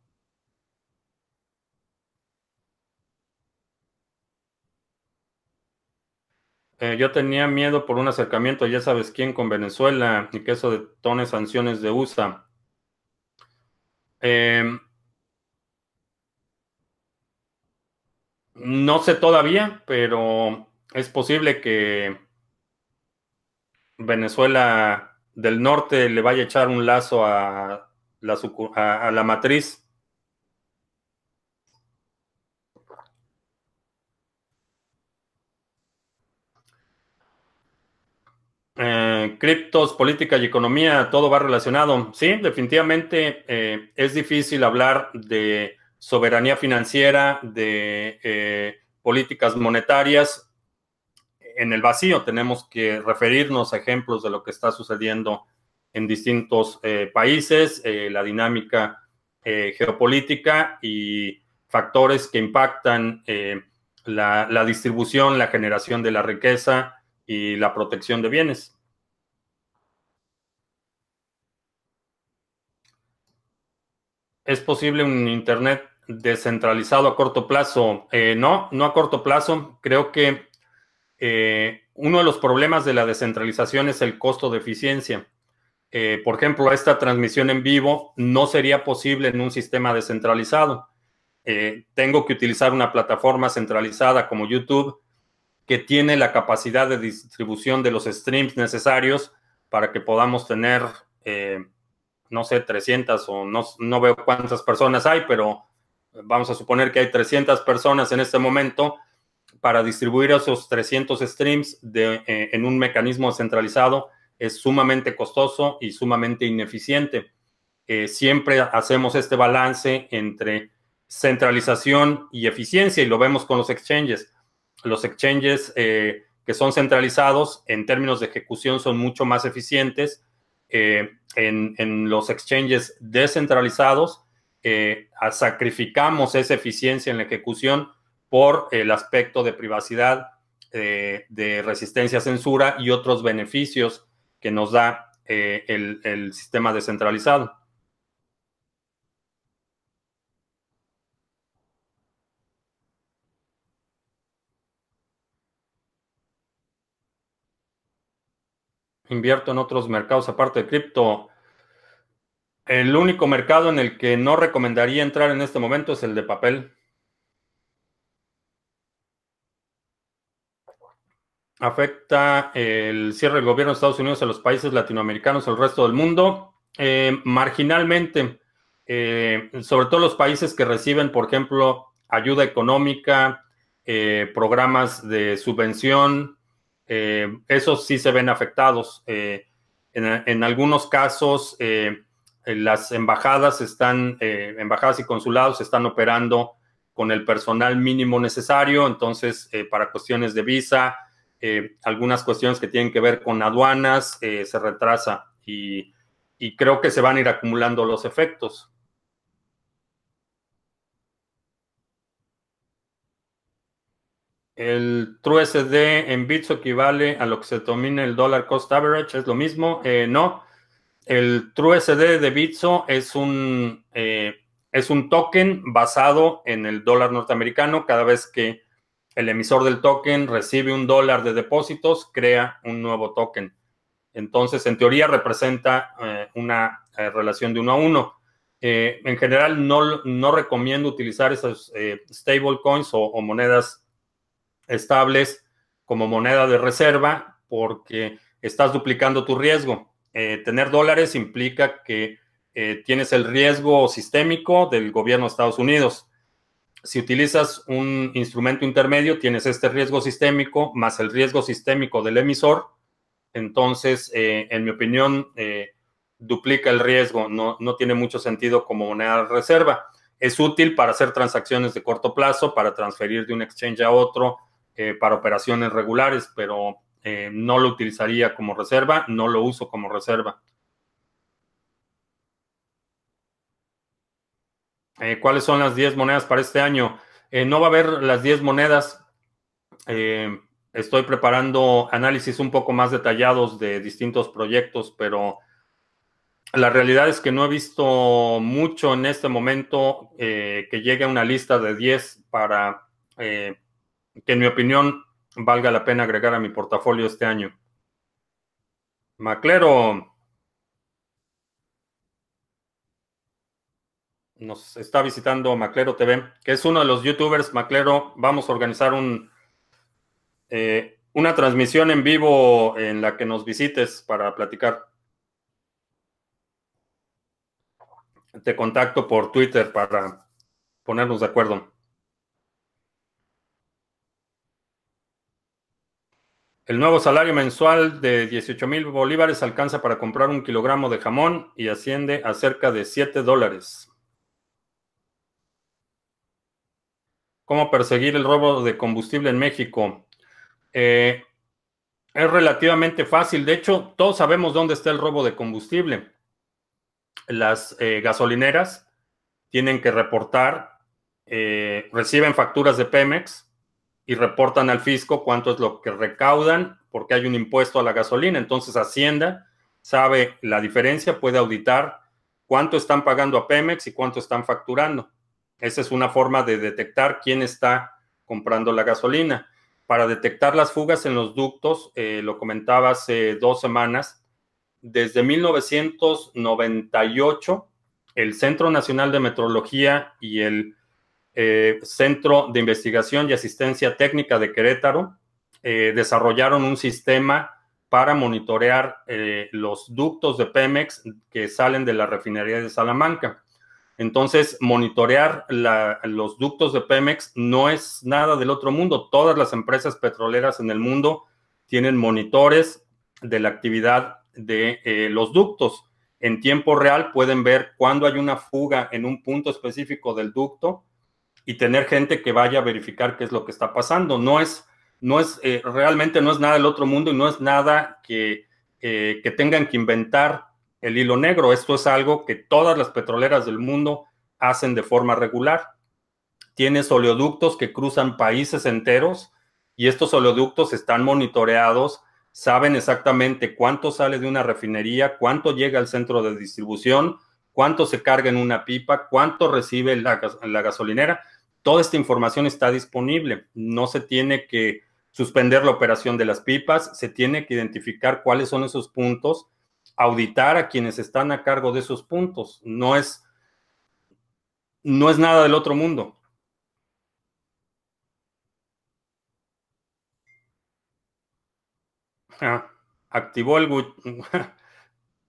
Eh, yo tenía miedo por un acercamiento, ya sabes quién, con Venezuela y que eso detone sanciones de USA. Em, no sé todavía, pero es posible que Venezuela del norte le vaya a echar un lazo a la, matriz. Eh, criptos, política y economía, todo va relacionado. Sí, definitivamente eh, es difícil hablar de soberanía financiera, de eh, políticas monetarias en el vacío. Tenemos que referirnos a ejemplos de lo que está sucediendo en distintos países, la dinámica geopolítica y factores que impactan la, distribución, la generación de la riqueza y la protección de bienes. ¿Es posible un Internet descentralizado a corto plazo? Eh, no, no a corto plazo. Creo que eh, uno de los problemas de la descentralización es el costo de eficiencia. Eh, por ejemplo, esta transmisión en vivo no sería posible en un sistema descentralizado. tengo que utilizar una plataforma centralizada como YouTube que tiene la capacidad de distribución de los streams necesarios para que podamos tener no sé, 300 o no, no veo cuántas personas hay, pero vamos a suponer que hay 300 personas en este momento para distribuir esos 300 streams eh, en un mecanismo centralizado es sumamente costoso y sumamente ineficiente. Eh, siempre hacemos este balance entre centralización y eficiencia y lo vemos con los exchanges. Los exchanges eh, que son centralizados en términos de ejecución son mucho más eficientes en, los exchanges descentralizados, sacrificamos esa eficiencia en la ejecución por el aspecto de privacidad, eh, de resistencia a censura y otros beneficios que nos da eh, el, el sistema descentralizado. invierto en otros mercados aparte de cripto. El único mercado en el que no recomendaría entrar en este momento es el de papel. ¿Afecta el cierre del gobierno de Estados Unidos a los países latinoamericanos el resto del mundo? Eh, marginalmente, eh, sobre todo los países que reciben, por ejemplo, ayuda económica, eh, programas de subvención, esos sí se ven afectados. Eh, en, algunos casos, las embajadas están, embajadas y consulados están operando con el personal mínimo necesario, entonces para cuestiones de visa, algunas cuestiones que tienen que ver con aduanas, se retrasa y, y creo que se van a ir acumulando los efectos. El TrueSD en bits equivale a lo que se denomina el dollar cost average, es lo mismo. Eh, no, el TrueSD de Bitso es un, eh, es un token basado en el dólar norteamericano. Cada vez que el emisor del token recibe un dólar de depósitos, crea un nuevo token. Entonces, en teoría, representa eh, una relación de uno a uno. en general, no, no, recomiendo utilizar esos stablecoins o, o monedas estables como moneda de reserva porque estás duplicando tu riesgo. Eh, tener dólares implica que eh, tienes el riesgo sistémico del gobierno de Estados Unidos. Si utilizas un instrumento intermedio, tienes este riesgo sistémico más el riesgo sistémico del emisor. Entonces, eh, en mi opinión, duplica el riesgo. No, no tiene mucho sentido como moneda de reserva. Es útil para hacer transacciones de corto plazo, para transferir de un exchange a otro, eh, para operaciones regulares, pero eh, no lo utilizaría como reserva, no lo uso como reserva. Eh, ¿Cuáles son las 10 monedas para este año? no va a haber las 10 monedas. estoy preparando análisis un poco más detallados de distintos proyectos, pero la realidad es que no he visto mucho en este momento que llegue a una lista de 10 para que en mi opinión valga la pena agregar a mi portafolio este año. Maclero nos está visitando Maclero TV, que es uno de los youtubers. Maclero, vamos a organizar un, eh, una transmisión en vivo en la que nos visites para platicar. Te contacto por Twitter para ponernos de acuerdo. El nuevo salario mensual de 18 mil bolívares alcanza para comprar un kilogramo de jamón y asciende a cerca de 7 dólares. ¿Cómo perseguir el robo de combustible en México? Eh, es relativamente fácil. De hecho, todos sabemos dónde está el robo de combustible. Las eh, gasolineras tienen que reportar, eh, reciben facturas de Pemex y reportan al fisco cuánto es lo que recaudan porque hay un impuesto a la gasolina. Entonces Hacienda sabe la diferencia, puede auditar cuánto están pagando a Pemex y cuánto están facturando. Esa es una forma de detectar quién está comprando la gasolina. Para detectar las fugas en los ductos, eh, lo comentaba hace dos semanas, desde 1998, el Centro Nacional de Metrología y el eh, Centro de Investigación y Asistencia Técnica de Querétaro eh, desarrollaron un sistema para monitorear los ductos de Pemex que salen de la refinería de Salamanca. Entonces, monitorear los ductos de Pemex no es nada del otro mundo. Todas las empresas petroleras en el mundo tienen monitores de la actividad de eh, los ductos. En tiempo real pueden ver cuándo hay una fuga en un punto específico del ducto y tener gente que vaya a verificar qué es lo que está pasando. No es, no es, eh, realmente no es nada del otro mundo y no es nada que, eh, que tengan que inventar el hilo negro. Esto es algo que todas las petroleras del mundo hacen de forma regular. Tienes oleoductos que cruzan países enteros y estos oleoductos están monitoreados, saben exactamente cuánto sale de una refinería, cuánto llega al centro de distribución, cuánto se carga en una pipa, cuánto recibe la, la gasolinera. Toda esta información está disponible. No se tiene que suspender la operación de las pipas, se tiene que identificar cuáles son esos puntos auditar a quienes están a cargo de esos puntos. No es, no es nada del otro mundo. Ah, activó el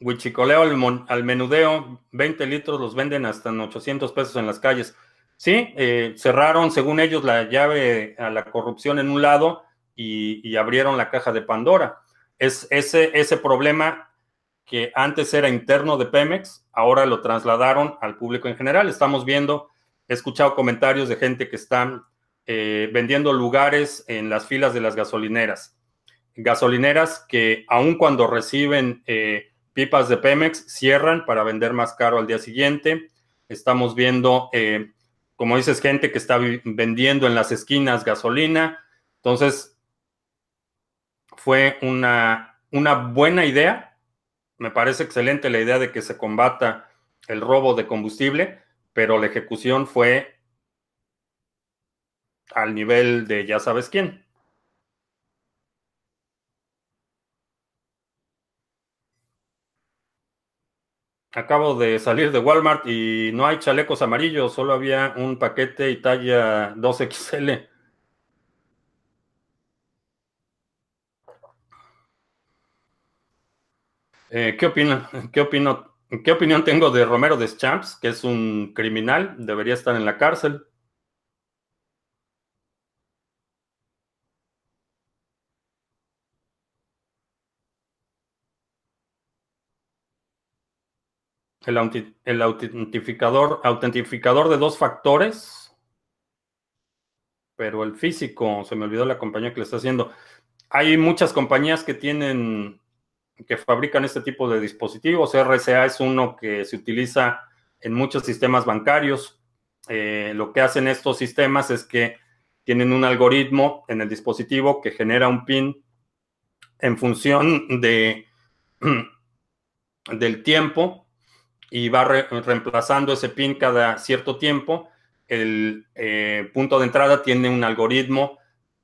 huichicoleo al, menudeo, 20 litros los venden hasta en 800 pesos en las calles. Sí, eh, cerraron, según ellos, la llave a la corrupción en un lado y, y abrieron la caja de Pandora. Es, ese, ese problema que antes era interno de Pemex, ahora lo trasladaron al público en general. Estamos viendo, he escuchado comentarios de gente que están eh, vendiendo lugares en las filas de las gasolineras. Gasolineras que aun cuando reciben eh, pipas de Pemex, cierran para vender más caro al día siguiente. Estamos viendo, eh, como dices, gente que está vendiendo en las esquinas gasolina. Entonces, fue una, una buena idea me parece excelente la idea de que se combata el robo de combustible, pero la ejecución fue al nivel de ya sabes quién. Acabo de salir de Walmart y no hay chalecos amarillos, solo había un paquete y talla 2XL. Eh, ¿qué, opina, qué, opino, ¿Qué opinión tengo de Romero Deschamps, que es un criminal? Debería estar en la cárcel. El, el autentificador, autentificador de dos factores, pero el físico, se me olvidó la compañía que le está haciendo. Hay muchas compañías que tienen que fabrican este tipo de dispositivos. RCA es uno que se utiliza en muchos sistemas bancarios. Eh, lo que hacen estos sistemas es que tienen un algoritmo en el dispositivo que genera un pin en función de, del tiempo y va reemplazando ese pin cada cierto tiempo. El eh, punto de entrada tiene un algoritmo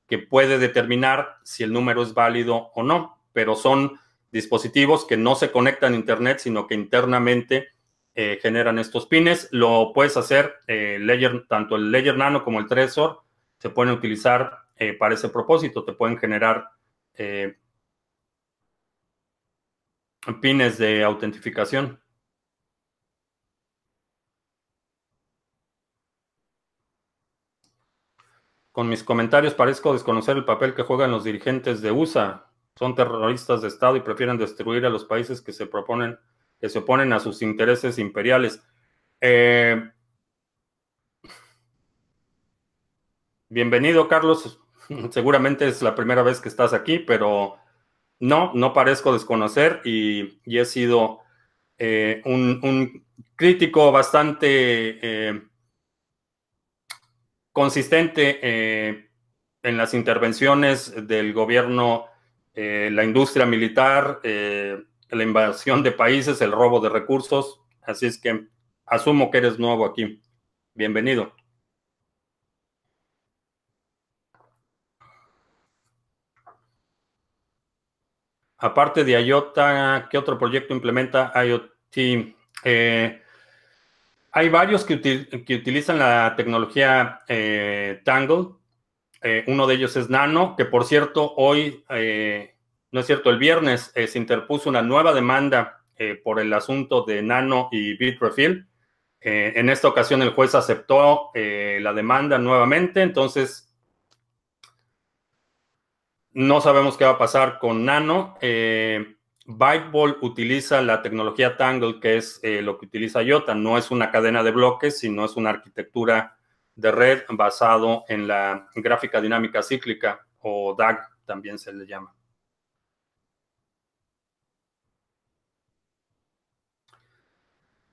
que puede determinar si el número es válido o no, pero son dispositivos que no se conectan a Internet, sino que internamente eh, generan estos pines. Lo puedes hacer, eh, tanto el Ledger Nano como el Trezor se pueden utilizar eh, para ese propósito. Te pueden generar pines de autentificación. Con mis comentarios parezco desconocer el papel que juegan los dirigentes de USA. Son terroristas de Estado y prefieren destruir a los países que se proponen, que se oponen a sus intereses imperiales. Eh, bienvenido, Carlos. Seguramente es la primera vez que estás aquí, pero no, no parezco desconocer y, he sido eh, un, crítico bastante eh, consistente en las intervenciones del gobierno, eh, la industria militar, eh, la invasión de países, el robo de recursos. Así es que asumo que eres nuevo aquí. Bienvenido. Aparte de IOTA, ¿qué otro proyecto implementa IoT? Hay varios que, utilizan la tecnología eh, Tangle. Eh, uno de ellos es Nano, que por cierto, hoy, eh, no es cierto, el viernes se interpuso una nueva demanda por el asunto de Nano y Bitrefill. en esta ocasión el juez aceptó la demanda nuevamente, entonces no sabemos qué va a pasar con Nano. Byteball utiliza la tecnología Tangle, que es eh, lo que utiliza IOTA. No es una cadena de bloques, sino es una arquitectura de red basado en la gráfica dinámica cíclica, o DAG también se le llama.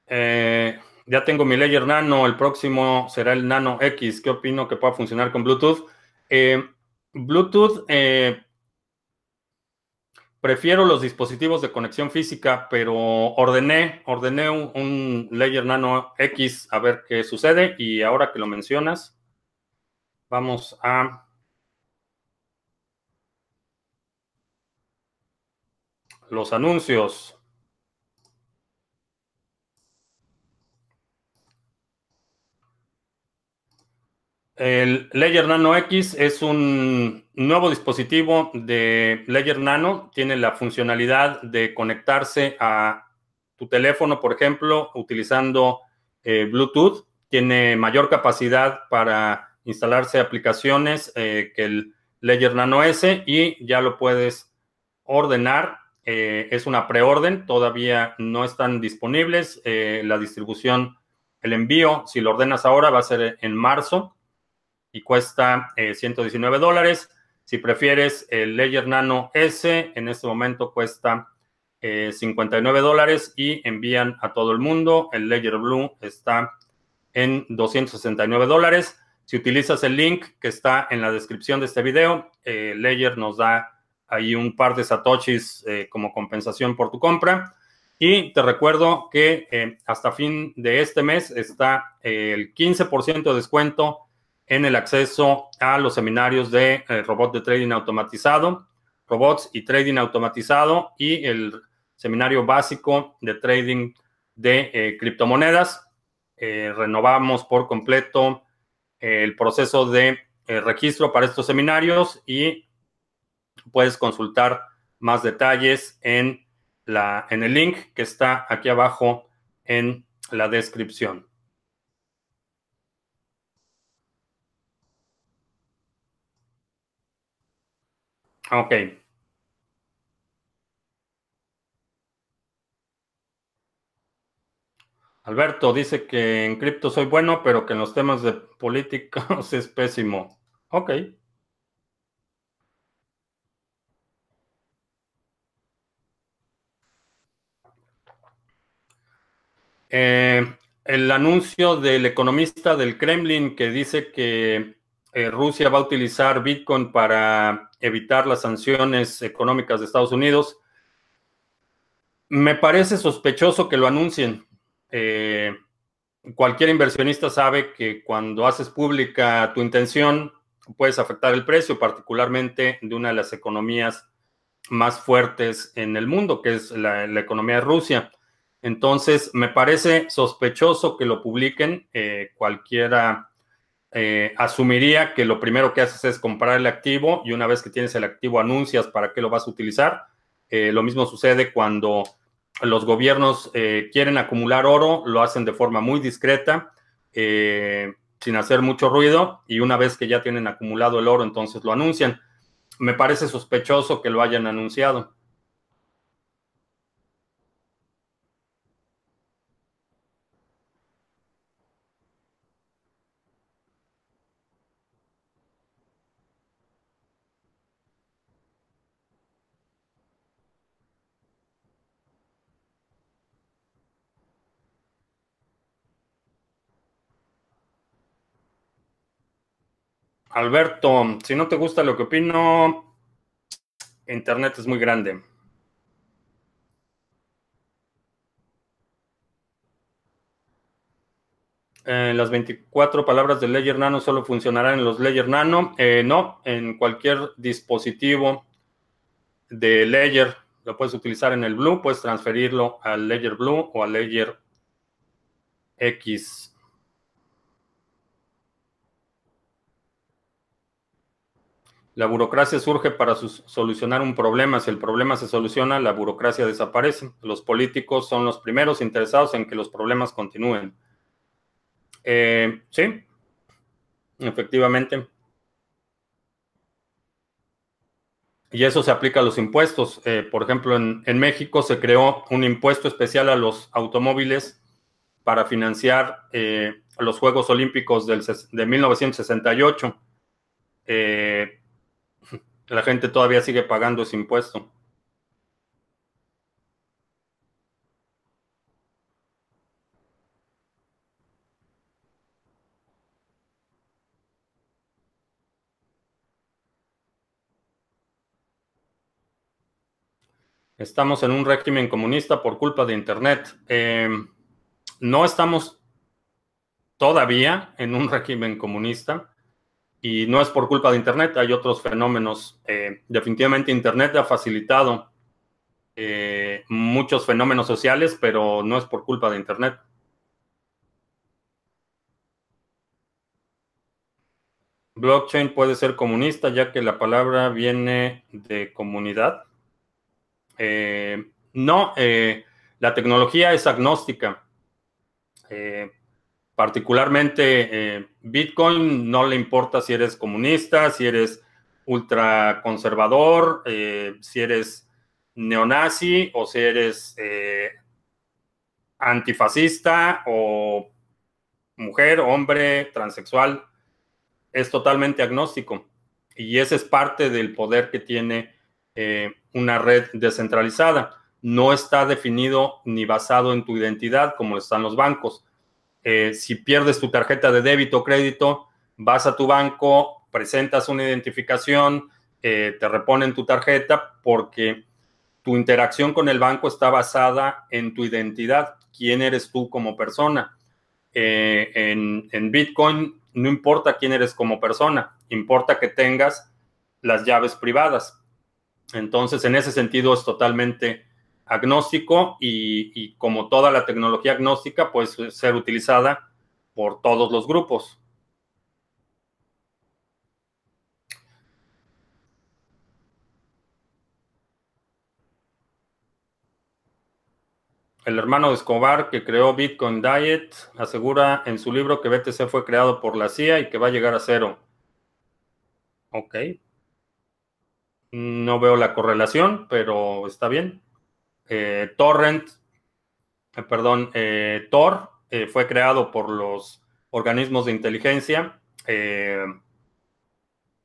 Eh, ya tengo mi Layer Nano, el próximo será el Nano X. ¿Qué opino que pueda funcionar con Bluetooth? Eh, Bluetooth Prefiero los dispositivos de conexión física, pero ordené, ordené un, Layer Nano X a ver qué sucede. Y ahora que lo mencionas, vamos a los anuncios. El Layer Nano X es un nuevo dispositivo de Layer Nano. Tiene la funcionalidad de conectarse a tu teléfono, por ejemplo, utilizando eh, Bluetooth. Tiene mayor capacidad para instalarse aplicaciones eh, que el Layer Nano S y ya lo puedes ordenar. Eh, es una preorden, todavía no están disponibles. la distribución, el envío, si lo ordenas ahora, va a ser en marzo y cuesta 119 eh, dólares. Si prefieres el Ledger Nano S, en este momento cuesta 59 eh, dólares y envían a todo el mundo. El Ledger Blue está en 269 dólares. Si utilizas el link que está en la descripción de este video, eh, Ledger nos da ahí un par de satoshis como compensación por tu compra. Y te recuerdo que hasta fin de este mes está el 15% de descuento en el acceso a los seminarios de eh, robot de trading automatizado, robots y trading automatizado y el seminario básico de trading de eh, criptomonedas. Eh, renovamos por completo el proceso de registro para estos seminarios y puedes consultar más detalles en, la, en el link que está aquí abajo en la descripción. Ok. Alberto dice que en cripto soy bueno, pero que en los temas de políticos es pésimo. Ok. Eh, el anuncio del economista del Kremlin que dice que eh, Rusia va a utilizar Bitcoin para evitar las sanciones económicas de Estados Unidos. Me parece sospechoso que lo anuncien. Eh, cualquier inversionista sabe que cuando haces pública tu intención, puedes afectar el precio, particularmente de una de las economías más fuertes en el mundo, que es la, economía de Rusia. Entonces, me parece sospechoso que lo publiquen. Eh, cualquiera eh, asumiría que lo primero que haces es comprar el activo y una vez que tienes el activo anuncias para qué lo vas a utilizar. Eh, lo mismo sucede cuando los gobiernos eh, quieren acumular oro, lo hacen de forma muy discreta. sin hacer mucho ruido y una vez que ya tienen acumulado el oro, entonces lo anuncian. Me parece sospechoso que lo hayan anunciado. Alberto, si no te gusta lo que opino, Internet es muy grande. Eh, las 24 palabras de Ledger Nano solo funcionarán en los Ledger Nano. Eh, no, en cualquier dispositivo de Ledger lo puedes utilizar en el Blue, puedes transferirlo al Ledger Blue o al Ledger X. La burocracia surge para solucionar un problema. Si el problema se soluciona, la burocracia desaparece. Los políticos son los primeros interesados en que los problemas continúen. Eh, sí, efectivamente. Y eso se aplica a los impuestos. Eh, por ejemplo, en, México se creó un impuesto especial a los automóviles para financiar eh, los Juegos Olímpicos del, de 1968. Eh, la gente todavía sigue pagando ese impuesto. Estamos en un régimen comunista por culpa de Internet. Em, no estamos todavía en un régimen comunista. Y no es por culpa de Internet, hay otros fenómenos. Eh, definitivamente Internet ha facilitado eh, muchos fenómenos sociales, pero no es por culpa de Internet. Blockchain puede ser comunista ya que la palabra viene de comunidad. Eh, no, la tecnología es agnóstica. Particularmente eh, Bitcoin no le importa si eres comunista, si eres ultraconservador, eh, si eres neonazi o si eres eh, antifascista o mujer, hombre, transexual. Es totalmente agnóstico. Y ese es parte del poder que tiene una red descentralizada. No está definido ni basado en tu identidad como están los bancos eh, si pierdes tu tarjeta de débito o crédito, vas a tu banco, presentas una identificación, eh, te reponen tu tarjeta porque tu interacción con el banco está basada en tu identidad, quién eres tú como persona. Eh, en, en, Bitcoin no importa quién eres como persona, importa que tengas las llaves privadas. Entonces, en ese sentido es totalmente agnóstico y, como toda la tecnología agnóstica puede ser utilizada por todos los grupos. El hermano Escobar, que creó Bitcoin Diet, asegura en su libro que BTC fue creado por la CIA y que va a llegar a cero. Ok. No veo la correlación, pero está bien. Eh, Torrent, eh, perdón, eh, Tor fue creado por los organismos de inteligencia.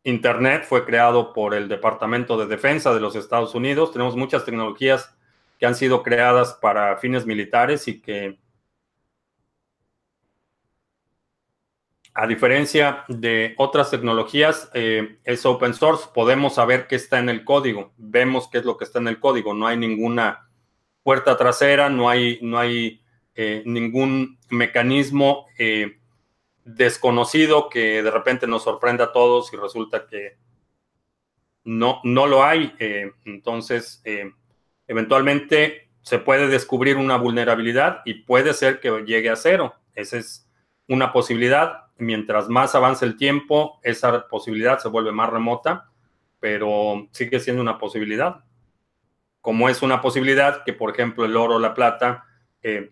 Internet fue creado por el Departamento de Defensa de los Estados Unidos. Tenemos muchas tecnologías que han sido creadas para fines militares y que, a diferencia de otras tecnologías, es open source. Podemos saber qué está en el código. Vemos qué es lo que está en el código. No hay ninguna puerta trasera, no hay, no hay eh, ningún mecanismo eh, desconocido que de repente nos sorprenda a todos y resulta que no, no lo hay. Eh, entonces, eventualmente se puede descubrir una vulnerabilidad y puede ser que llegue a cero. Esa es una posibilidad. Mientras más avance el tiempo, esa posibilidad se vuelve más remota, pero sigue siendo una posibilidad como es una posibilidad que, por ejemplo, el oro o la plata eh,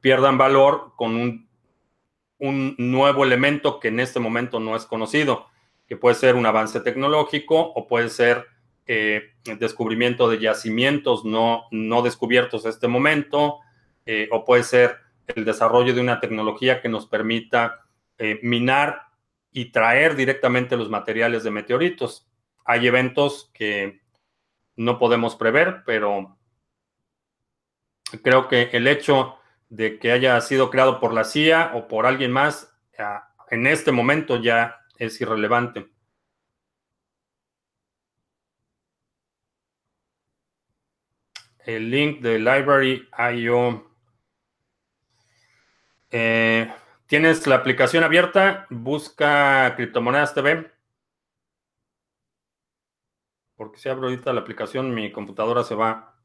pierdan valor con un un nuevo elemento que en este momento no es conocido, que puede ser un avance tecnológico o puede ser eh, el descubrimiento de yacimientos no, no descubiertos en este momento, eh, o puede ser el desarrollo de una tecnología que nos permita eh, minar y traer directamente los materiales de meteoritos. Hay eventos que no podemos prever, pero creo que el hecho de que haya sido creado por la CIA o por alguien más, en este momento ya es irrelevante. El link de Library.io. Eh, Tienes la aplicación abierta, busca Criptomonedas TV. Porque si abro ahorita la aplicación, mi computadora se va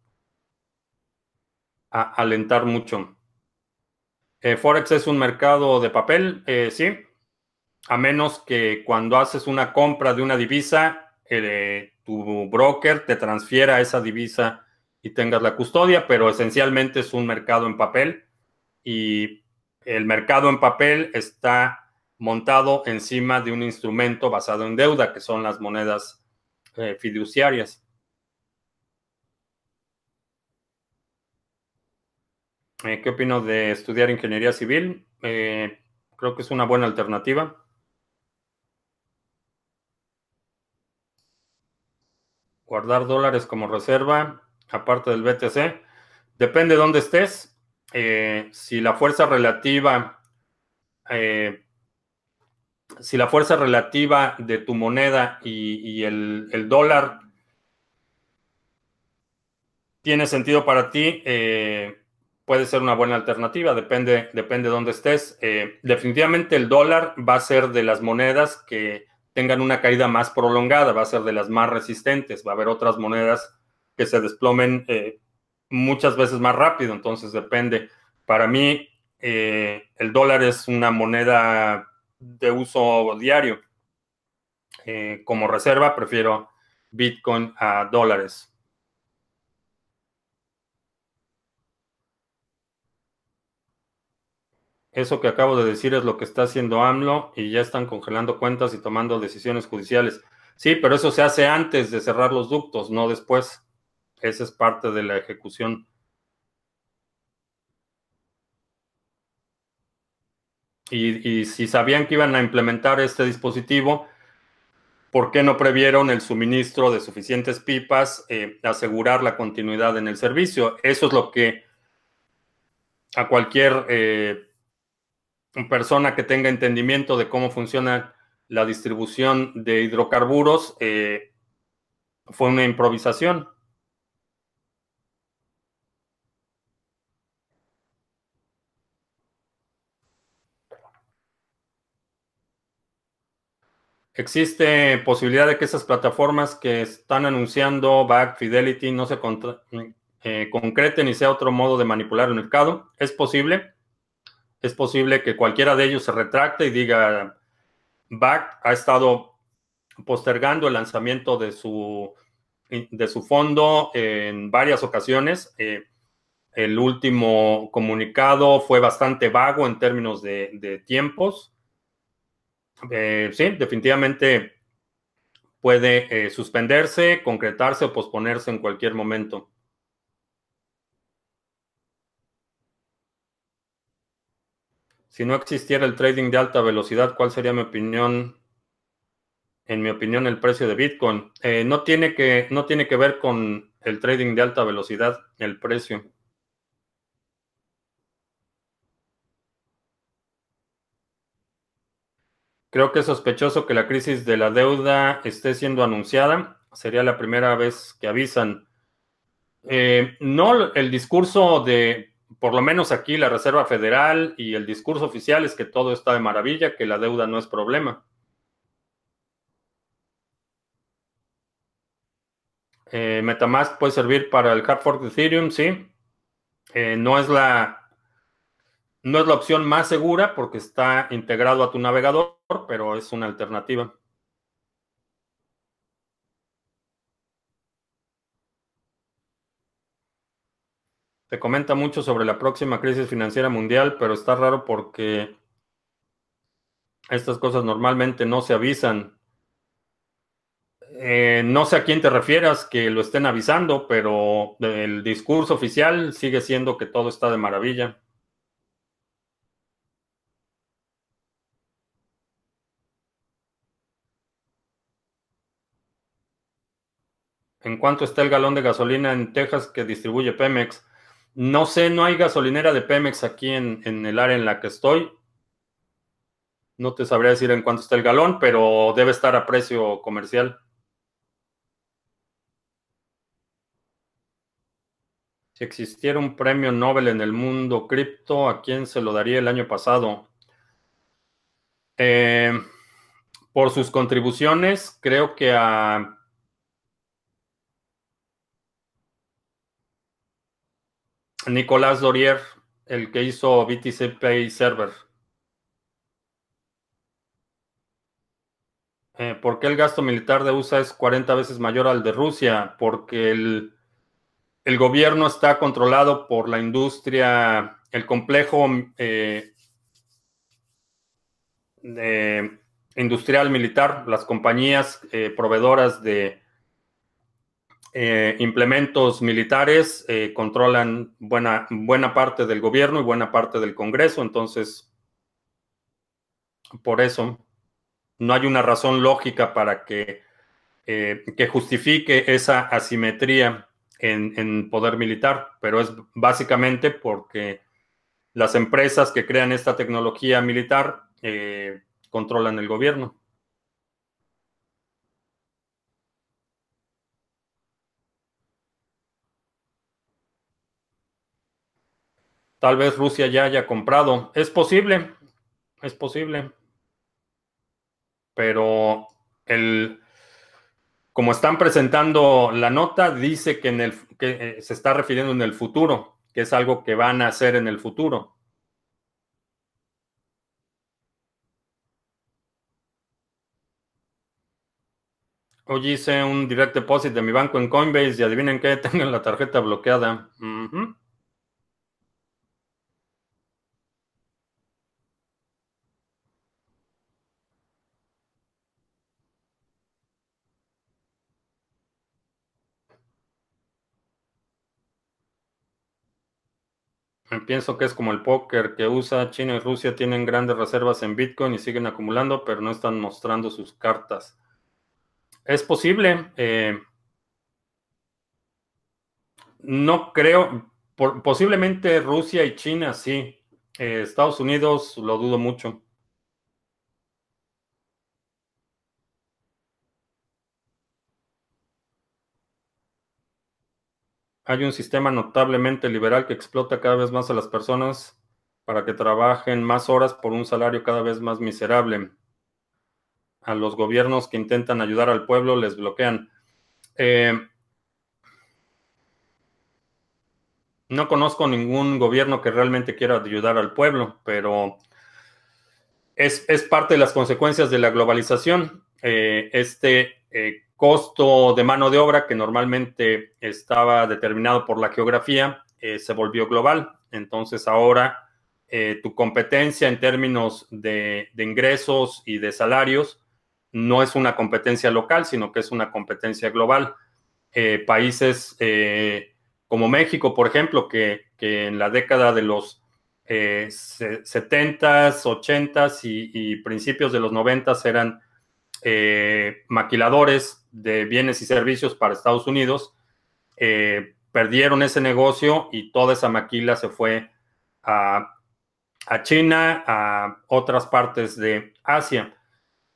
a alentar mucho. Eh, Forex es un mercado de papel, eh, sí, a menos que cuando haces una compra de una divisa, eh, tu broker te transfiera esa divisa y tengas la custodia, pero esencialmente es un mercado en papel y el mercado en papel está montado encima de un instrumento basado en deuda, que son las monedas fiduciarias. Eh, ¿Qué opino de estudiar ingeniería civil? Eh, creo que es una buena alternativa. Guardar dólares como reserva, aparte del BTC. Depende de dónde estés. Eh, si la fuerza relativa, si la fuerza relativa de tu moneda y, el, dólar tiene sentido para ti, puede ser una buena alternativa, depende, depende de dónde estés. Eh, definitivamente el dólar va a ser de las monedas que tengan una caída más prolongada, va a ser de las más resistentes, va a haber otras monedas que se desplomen eh, muchas veces más rápido, entonces depende. Para mí, eh, el dólar es una moneda de uso diario. como reserva, prefiero Bitcoin a dólares. Eso que acabo de decir es lo que está haciendo AMLO y ya están congelando cuentas y tomando decisiones judiciales. Sí, pero eso se hace antes de cerrar los ductos, no después. Esa es parte de la ejecución. Y, si sabían que iban a implementar este dispositivo, ¿por qué no previeron el suministro de suficientes pipas, eh, asegurar la continuidad en el servicio? Eso es lo que a cualquier eh, persona que tenga entendimiento de cómo funciona la distribución de hidrocarburos, eh, fue una improvisación. Existe posibilidad de que esas plataformas que están anunciando Back, Fidelity, no se eh, concreten y sea otro modo de manipular el mercado. Es posible es posible que cualquiera de ellos se retracte y diga, BAC ha estado postergando el lanzamiento de su, de su fondo en varias ocasiones. Eh, el último comunicado fue bastante vago en términos de, tiempos. Eh, sí, definitivamente puede eh, suspenderse, concretarse o posponerse en cualquier momento. Si no existiera el trading de alta velocidad, ¿cuál sería mi opinión? En mi opinión, el precio de Bitcoin. Eh, no, tiene que, no tiene que ver con el trading de alta velocidad, el precio. Creo que es sospechoso que la crisis de la deuda esté siendo anunciada. Sería la primera vez que avisan. Eh, no, el discurso de por lo menos aquí la Reserva Federal y el discurso oficial es que todo está de maravilla, que la deuda no es problema. Eh, Metamask puede servir para el hard fork de Ethereum, sí. Eh, no, es la, no es la opción más segura porque está integrado a tu navegador, pero es una alternativa. Se comenta mucho sobre la próxima crisis financiera mundial, pero está raro porque Estas cosas normalmente no se avisan. Eh, no sé a quién te refieras que lo estén avisando, pero el discurso oficial sigue siendo que todo está de maravilla. ¿En cuánto está el galón de gasolina en Texas que distribuye Pemex? No sé, no hay gasolinera de Pemex aquí en, en el área en la que estoy. No te sabría decir en cuánto está el galón, pero debe estar a precio comercial. Si existiera un premio Nobel en el mundo cripto, ¿a quién se lo daría el año pasado? Eh, por sus contribuciones, creo que a Nicolás Dorier, el que hizo BTC Pay Server. Eh, ¿Por qué el gasto militar de USA es 40 veces mayor al de Rusia? Porque el, el gobierno está controlado por la industria, el complejo eh, industrial militar, las compañías eh, proveedoras de eh, implementos militares controlan buena, buena parte del gobierno y buena parte del Congreso, entonces, por eso no hay una razón lógica para que, que justifique esa asimetría en, poder militar, pero es básicamente porque las empresas que crean esta tecnología militar eh, controlan el gobierno. Tal vez Rusia ya haya comprado. Es posible, es posible. Pero el, como están presentando la nota, dice que, en el, que eh, se está refiriendo en el futuro, que es algo que van a hacer en el futuro. Hoy hice un direct deposit de mi banco en Coinbase y adivinen qué, tengo la tarjeta bloqueada. Pienso que es como el póker que usa China y Rusia tienen grandes reservas en Bitcoin y siguen acumulando, pero no están mostrando sus cartas. Es posible. Eh, no creo. posiblemente Rusia y China sí. Eh, Estados Unidos lo dudo mucho. Hay un sistema notablemente liberal que explota cada vez más a las personas para que trabajen más horas por un salario cada vez más miserable. A los gobiernos que intentan ayudar al pueblo les bloquean. Eh, no conozco ningún gobierno que realmente quiera ayudar al pueblo, pero es, parte de las consecuencias de la globalización. Eh, este eh, costo de mano de obra que normalmente estaba determinado por la geografía eh, se volvió global. Entonces ahora eh, tu competencia en términos de, ingresos y de salarios no es una competencia local, sino que es una competencia global. Eh, países como México, por ejemplo, que, en la década de los 70s, 80s y, principios de los 90s eran eh, maquiladores de bienes y servicios para Estados Unidos eh, perdieron ese negocio y toda esa maquila se fue a, China, a otras partes de Asia.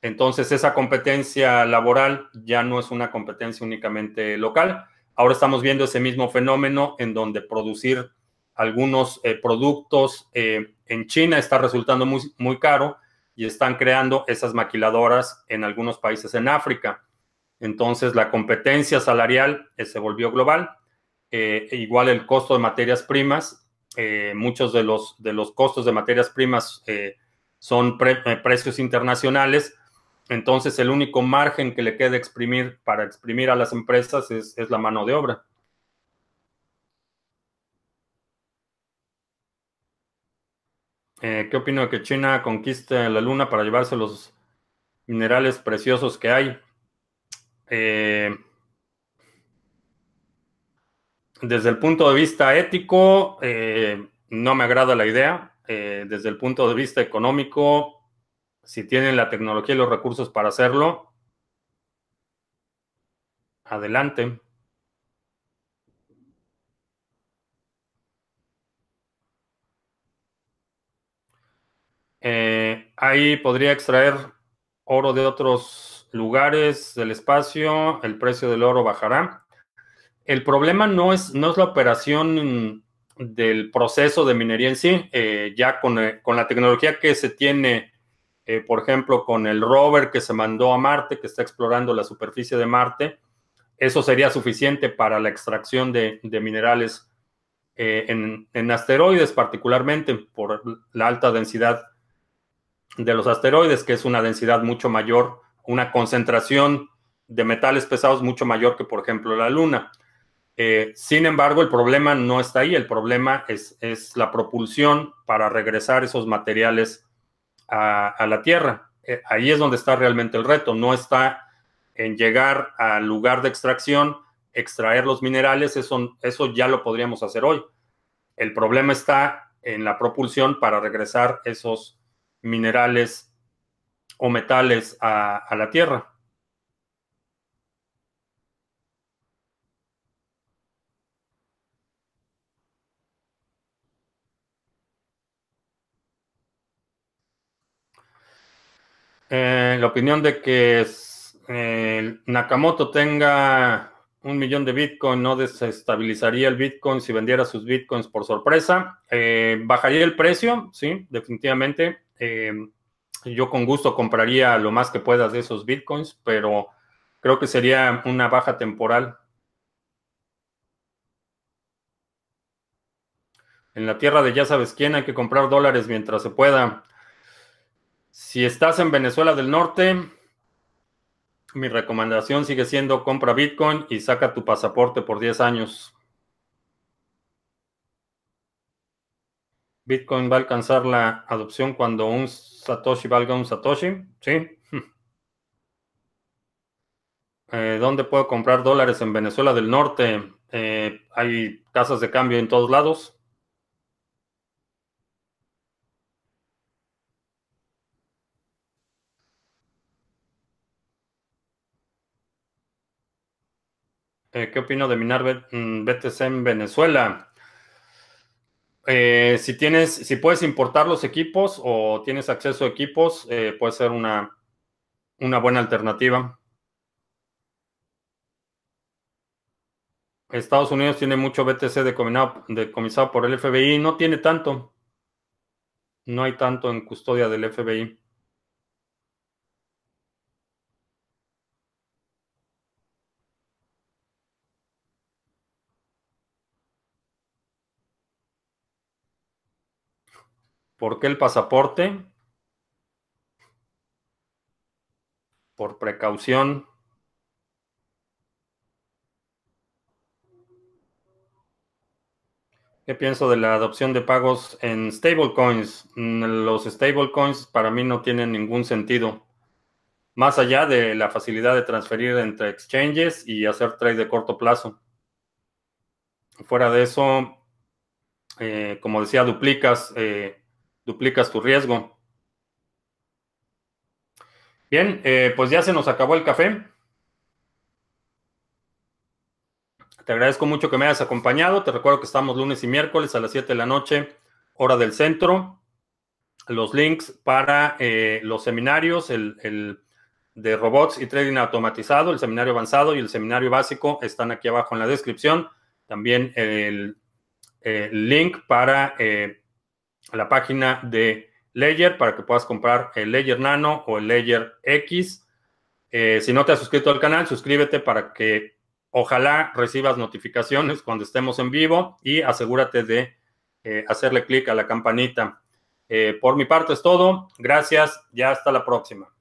Entonces esa competencia laboral ya no es una competencia únicamente local. Ahora estamos viendo ese mismo fenómeno en donde producir algunos eh, productos en China está resultando muy, muy caro y están creando esas maquiladoras en algunos países en África. Entonces la competencia salarial eh, se volvió global. Eh, igual el costo de materias primas, eh, muchos de los, de los costos de materias primas son precios internacionales. Entonces el único margen que le queda exprimir para exprimir a las empresas es la mano de obra. Eh, ¿Qué opino de que China conquiste la Luna para llevarse los minerales preciosos que hay? Eh, desde el punto de vista ético, eh, no me agrada la idea. desde el punto de vista económico, si tienen la tecnología y los recursos para hacerlo, adelante. Eh, ahí podría extraer oro de otros lugares del espacio, el precio del oro bajará. El problema no es, no es la operación del proceso de minería en sí, eh, ya con, eh, con, la tecnología que se tiene, por ejemplo, con el rover que se mandó a Marte, que está explorando la superficie de Marte, eso sería suficiente para la extracción de, de minerales en, en asteroides, particularmente por la alta densidad de los asteroides, que es una densidad mucho mayor, una concentración de metales pesados mucho mayor que, por ejemplo, la Luna. Eh, sin embargo, el problema no está ahí, el problema es, es la propulsión para regresar esos materiales a, la Tierra. Eh, ahí es donde está realmente el reto, no está en llegar al lugar de extracción, extraer los minerales, eso, eso ya lo podríamos hacer hoy. El problema está en la propulsión para regresar esos minerales o metales a, la Tierra. Eh, la opinión de que Nakamoto tenga un millón de Bitcoin no desestabilizaría el Bitcoin si vendiera sus Bitcoins por sorpresa. Eh, ¿Bajaría el precio? Sí, definitivamente. Em, yo con gusto compraría lo más que puedas de esos bitcoins, pero creo que sería una baja temporal. En la tierra de ya sabes quién hay que comprar dólares mientras se pueda. Si estás en Venezuela del Norte, mi recomendación sigue siendo compra Bitcoin y saca tu pasaporte por 10 años. Bitcoin va a alcanzar la adopción cuando un Satoshi valga un Satoshi, ¿sí? Eh, ¿Dónde puedo comprar dólares en Venezuela del Norte? Eh, hay casas de cambio en todos lados. Eh, ¿Qué opino de minar BTC mm, en Venezuela? Eh, si tienes, si puedes importar los equipos o tienes acceso a equipos, eh, puede ser una, una buena alternativa. Estados Unidos tiene mucho BTC decomisado por el FBI, no tiene tanto. No hay tanto en custodia del FBI. ¿Por qué el pasaporte? Por precaución. ¿Qué pienso de la adopción de pagos en stablecoins? Mm, los stablecoins para mí no tienen ningún sentido. Más allá de la facilidad de transferir entre exchanges y hacer trade de corto plazo. Fuera de eso, eh, como decía, duplicas eh, duplicas tu riesgo. Bien, eh, pues ya se nos acabó el café. Te agradezco mucho que me hayas acompañado. Te recuerdo que estamos lunes y miércoles a las 7 de la noche, hora del centro. Los links para eh, los seminarios, el, de robots y trading automatizado, el seminario avanzado y el seminario básico están aquí abajo en la descripción. También el, link para eh, la página de Ledger para que puedas comprar el Ledger Nano o el Ledger X. Eh, si no te has suscrito al canal, suscríbete para que ojalá recibas notificaciones cuando estemos en vivo y asegúrate de eh, hacerle clic a la campanita. Eh, por mi parte es todo. Gracias. Ya hasta la próxima.